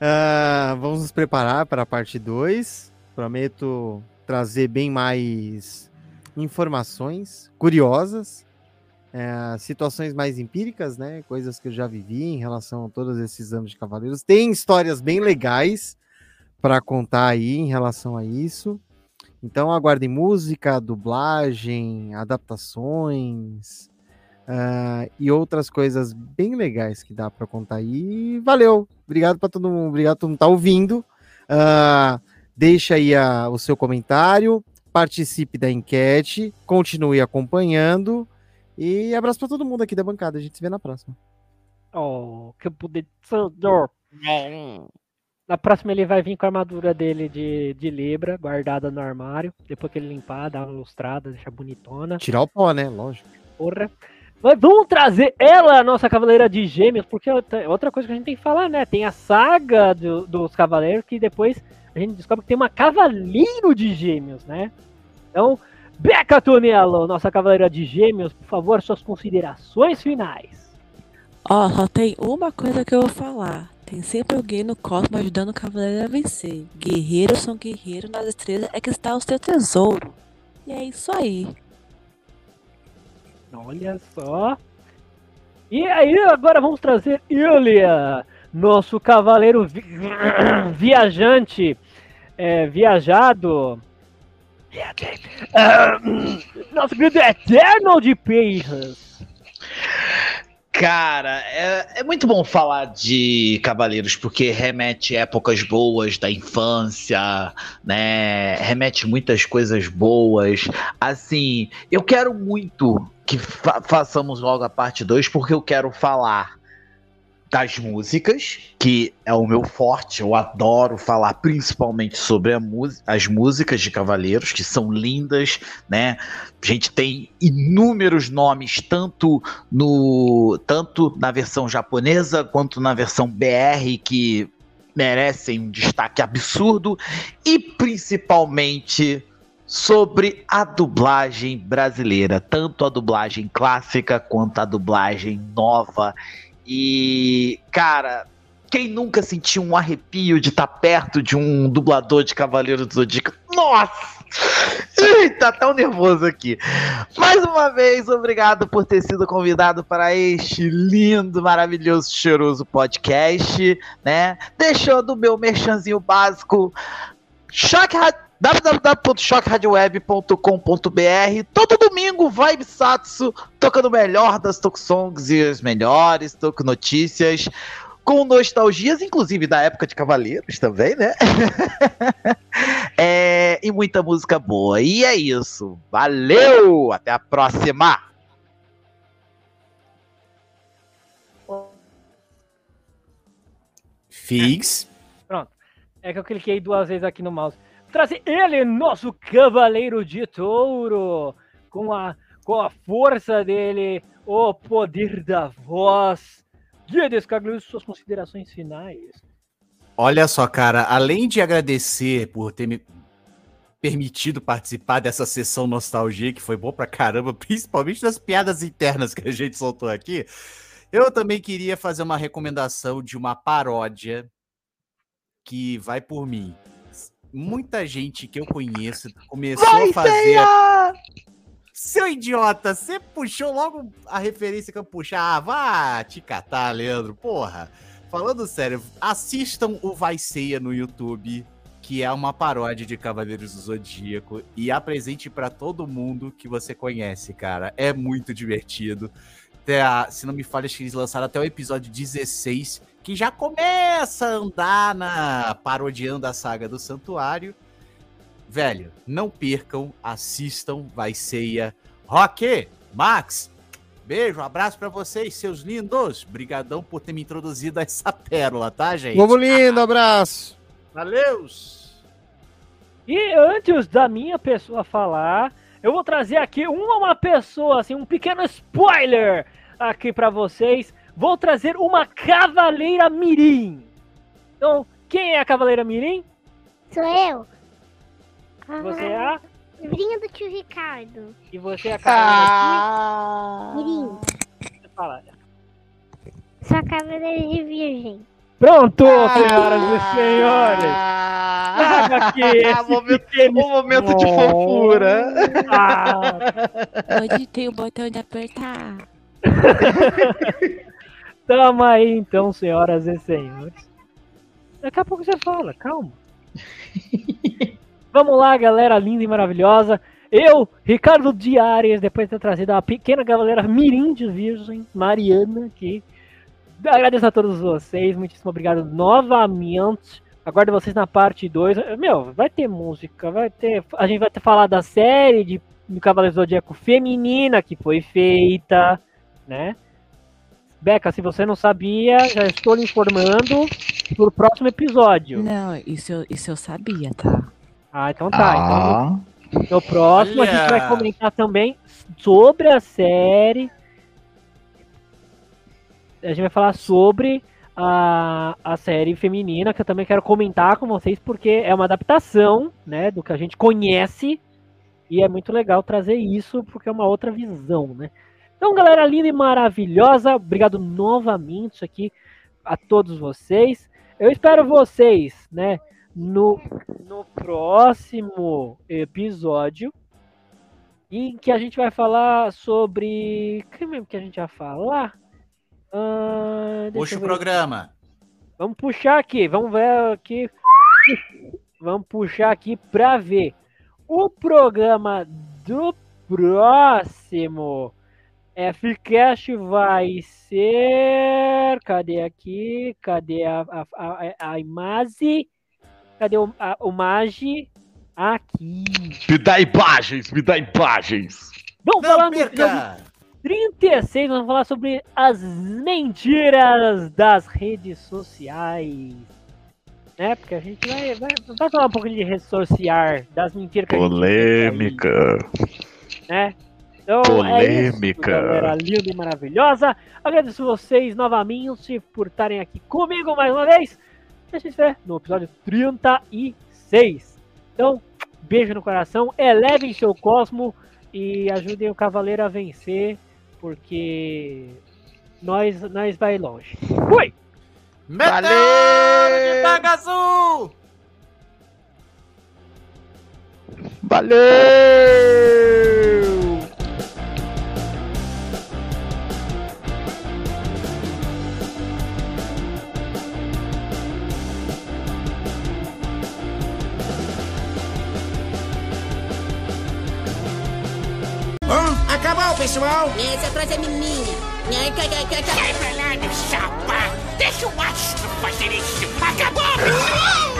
ah, vamos nos preparar para a parte 2. Prometo trazer bem mais informações curiosas, eh, situações mais empíricas, né? Coisas que eu já vivi em relação a todos esses anos de Cavaleiros. Tem histórias bem legais para contar aí em relação a isso. Então aguardem música, dublagem, adaptações. Ah, e outras coisas bem legais que dá para contar aí. Valeu, obrigado para todo mundo, obrigado a todo mundo que tá ouvindo. Ah, deixa aí a- o seu comentário, participe da enquete, continue acompanhando e abraço para todo mundo aqui da bancada. A gente se vê na próxima.
Oh, que Sandor. Na próxima ele vai vir com a armadura dele de, de Libra, guardada no armário. Depois que ele limpar, dá uma lustrada, deixa bonitona.
Tirar o pó, né? Lógico.
Porra. Mas vamos trazer ela, a nossa Cavaleira de Gêmeos, porque é outra coisa que a gente tem que falar, né? Tem a saga do- dos Cavaleiros, que depois a gente descobre que tem uma Cavaleiro de Gêmeos, né? Então, Beca Tonello, nossa Cavaleira de Gêmeos, por favor, suas considerações finais.
Ó, só tem uma coisa que eu vou falar. Tem sempre alguém no cosmos ajudando o cavaleiro a vencer. Guerreiros são guerreiros, nas estrelas é que está o seu tesouro. E é isso aí.
Olha só. E aí, agora vamos trazer Ilya, nosso cavaleiro vi- viajante, é, viajado. Ah, nosso querido Eternal de Peixes.
Cara, é, é muito bom falar de Cavaleiros, porque remete épocas boas da infância, né? Remete muitas coisas boas. Assim, eu quero muito que fa- façamos logo a parte 2, porque eu quero falar das músicas, que é o meu forte, eu adoro falar principalmente sobre as músicas de Cavaleiros, que são lindas, né? A gente tem inúmeros nomes, tanto no tanto na versão japonesa quanto na versão BR que merecem um destaque absurdo e principalmente sobre a dublagem brasileira, tanto a dublagem clássica quanto a dublagem nova. E cara, quem nunca sentiu um arrepio de estar perto de um dublador de Cavaleiro do Zodíaco? Nossa! Eita, tão nervoso aqui. Mais uma vez, obrigado por ter sido convidado para este lindo, maravilhoso, cheiroso podcast, né? Deixando o meu merchanzinho básico, Choque Ra- www.choqueradioweb.com.br Todo domingo, Vibe Satsu, tocando o melhor das Tokusongs e as melhores Toku Notícias, com nostalgias, inclusive da época de Cavaleiros também, né? É, e muita música boa. E é isso. Valeu! Até a próxima!
Figs.
É que eu cliquei duas vezes aqui no mouse. Trazer ele, nosso Cavaleiro de Touro, com a, com a força dele, o poder da voz. Guia Descaglio, suas considerações finais.
Olha só, cara, além de agradecer por ter me permitido participar dessa sessão nostalgia, que foi bom pra caramba, principalmente das piadas internas que a gente soltou aqui, eu também queria fazer uma recomendação de uma paródia que vai por mim. Muita gente que eu conheço começou a fazer. Seu idiota, você puxou logo a referência que eu puxar. Ah, vá te catar, Leandro. Porra. Falando sério, assistam o Vai Ceia no YouTube, que é uma paródia de Cavaleiros do Zodíaco, e apresente pra todo mundo que você conhece, cara. É muito divertido. Até a- se não me falha, acho que eles lançaram até o episódio 16, que já começa a andar na parodiando a saga do Santuário. Velho, não percam, assistam, vai ceia. Rock, Max, beijo, abraço pra vocês, seus lindos. Brigadão por ter me introduzido a essa pérola, tá, gente?
Povo lindo, abraço.
Valeus!
E antes da minha pessoa falar, eu vou trazer aqui uma, uma pessoa, assim, um pequeno spoiler aqui pra vocês. Vou trazer uma Cavaleira Mirim. Então, quem é a Cavaleira Mirim?
Sou eu.
Você é a...
Sobrinha do tio Ricardo.
E você é a Cavaleira
Mirim.
Você fala.
Sou a cavaleira de virgem.
Pronto, senhoras e senhores. Traga aqui esse
momento-
pequeno...
Um momento de fofura.
Ah,
Onde tem o botão de apertar?
Tamo aí então, senhoras e senhores. Daqui a pouco você fala, calma. Vamos lá, galera linda e maravilhosa. Eu, Ricardo Diárias, depois de ter trazido uma pequena galera mirim de virgem, Mariana aqui. Agradeço a todos vocês, muitíssimo obrigado novamente. Aguardo vocês na parte 2. Meu, vai ter música, vai ter. A gente vai ter falar da série de do Cavaleiro Zodíaco feminina que foi feita, né? Beca, se você não sabia, já estou lhe informando. pro próximo episódio.
Não, isso eu, isso eu sabia, tá?
Ah, então tá.
Ah,
Então, no próximo a gente
Olha.
vai comentar também sobre a série. A gente vai falar sobre a, a série feminina, que eu também quero comentar com vocês, porque é uma adaptação, né, do que a gente conhece. E é muito legal trazer isso, porque é uma outra visão, né? Então, galera linda e maravilhosa, obrigado novamente aqui a todos vocês. Eu espero vocês, né, no, no próximo episódio, em que a gente vai falar sobre. O que mesmo que a gente vai falar? Deixa
Puxa o programa.
Vamos puxar aqui, vamos ver aqui. Vamos puxar aqui para ver. O programa do próximo FCast vai ser. Cadê aqui? Cadê a, a, a, a imagem? Cadê o, a, o Magi? Aqui.
me dá imagens, me dá imagens.
Vamos
Não
falar
perca!
36, nós vamos falar sobre as mentiras das redes sociais. Né? Porque a gente vai, vai, vai falar um pouquinho de rede social, das mentiras que a gente aí, né? Então, É isso,
Polêmica.
galera linda e maravilhosa. Agradeço vocês novamente por estarem aqui comigo mais uma vez. E a gente se vê no episódio 36. Então, beijo no coração, elevem seu cosmo e ajudem o cavaleiro a vencer, porque nós, nós vai longe. Fui!
Meteoro
Valeu!
de Azul!
Valeu!
pessoal?
Essa frase é minha. Sai pra lá, meu chapa!
Deixa o astro fazer isso! Acabou!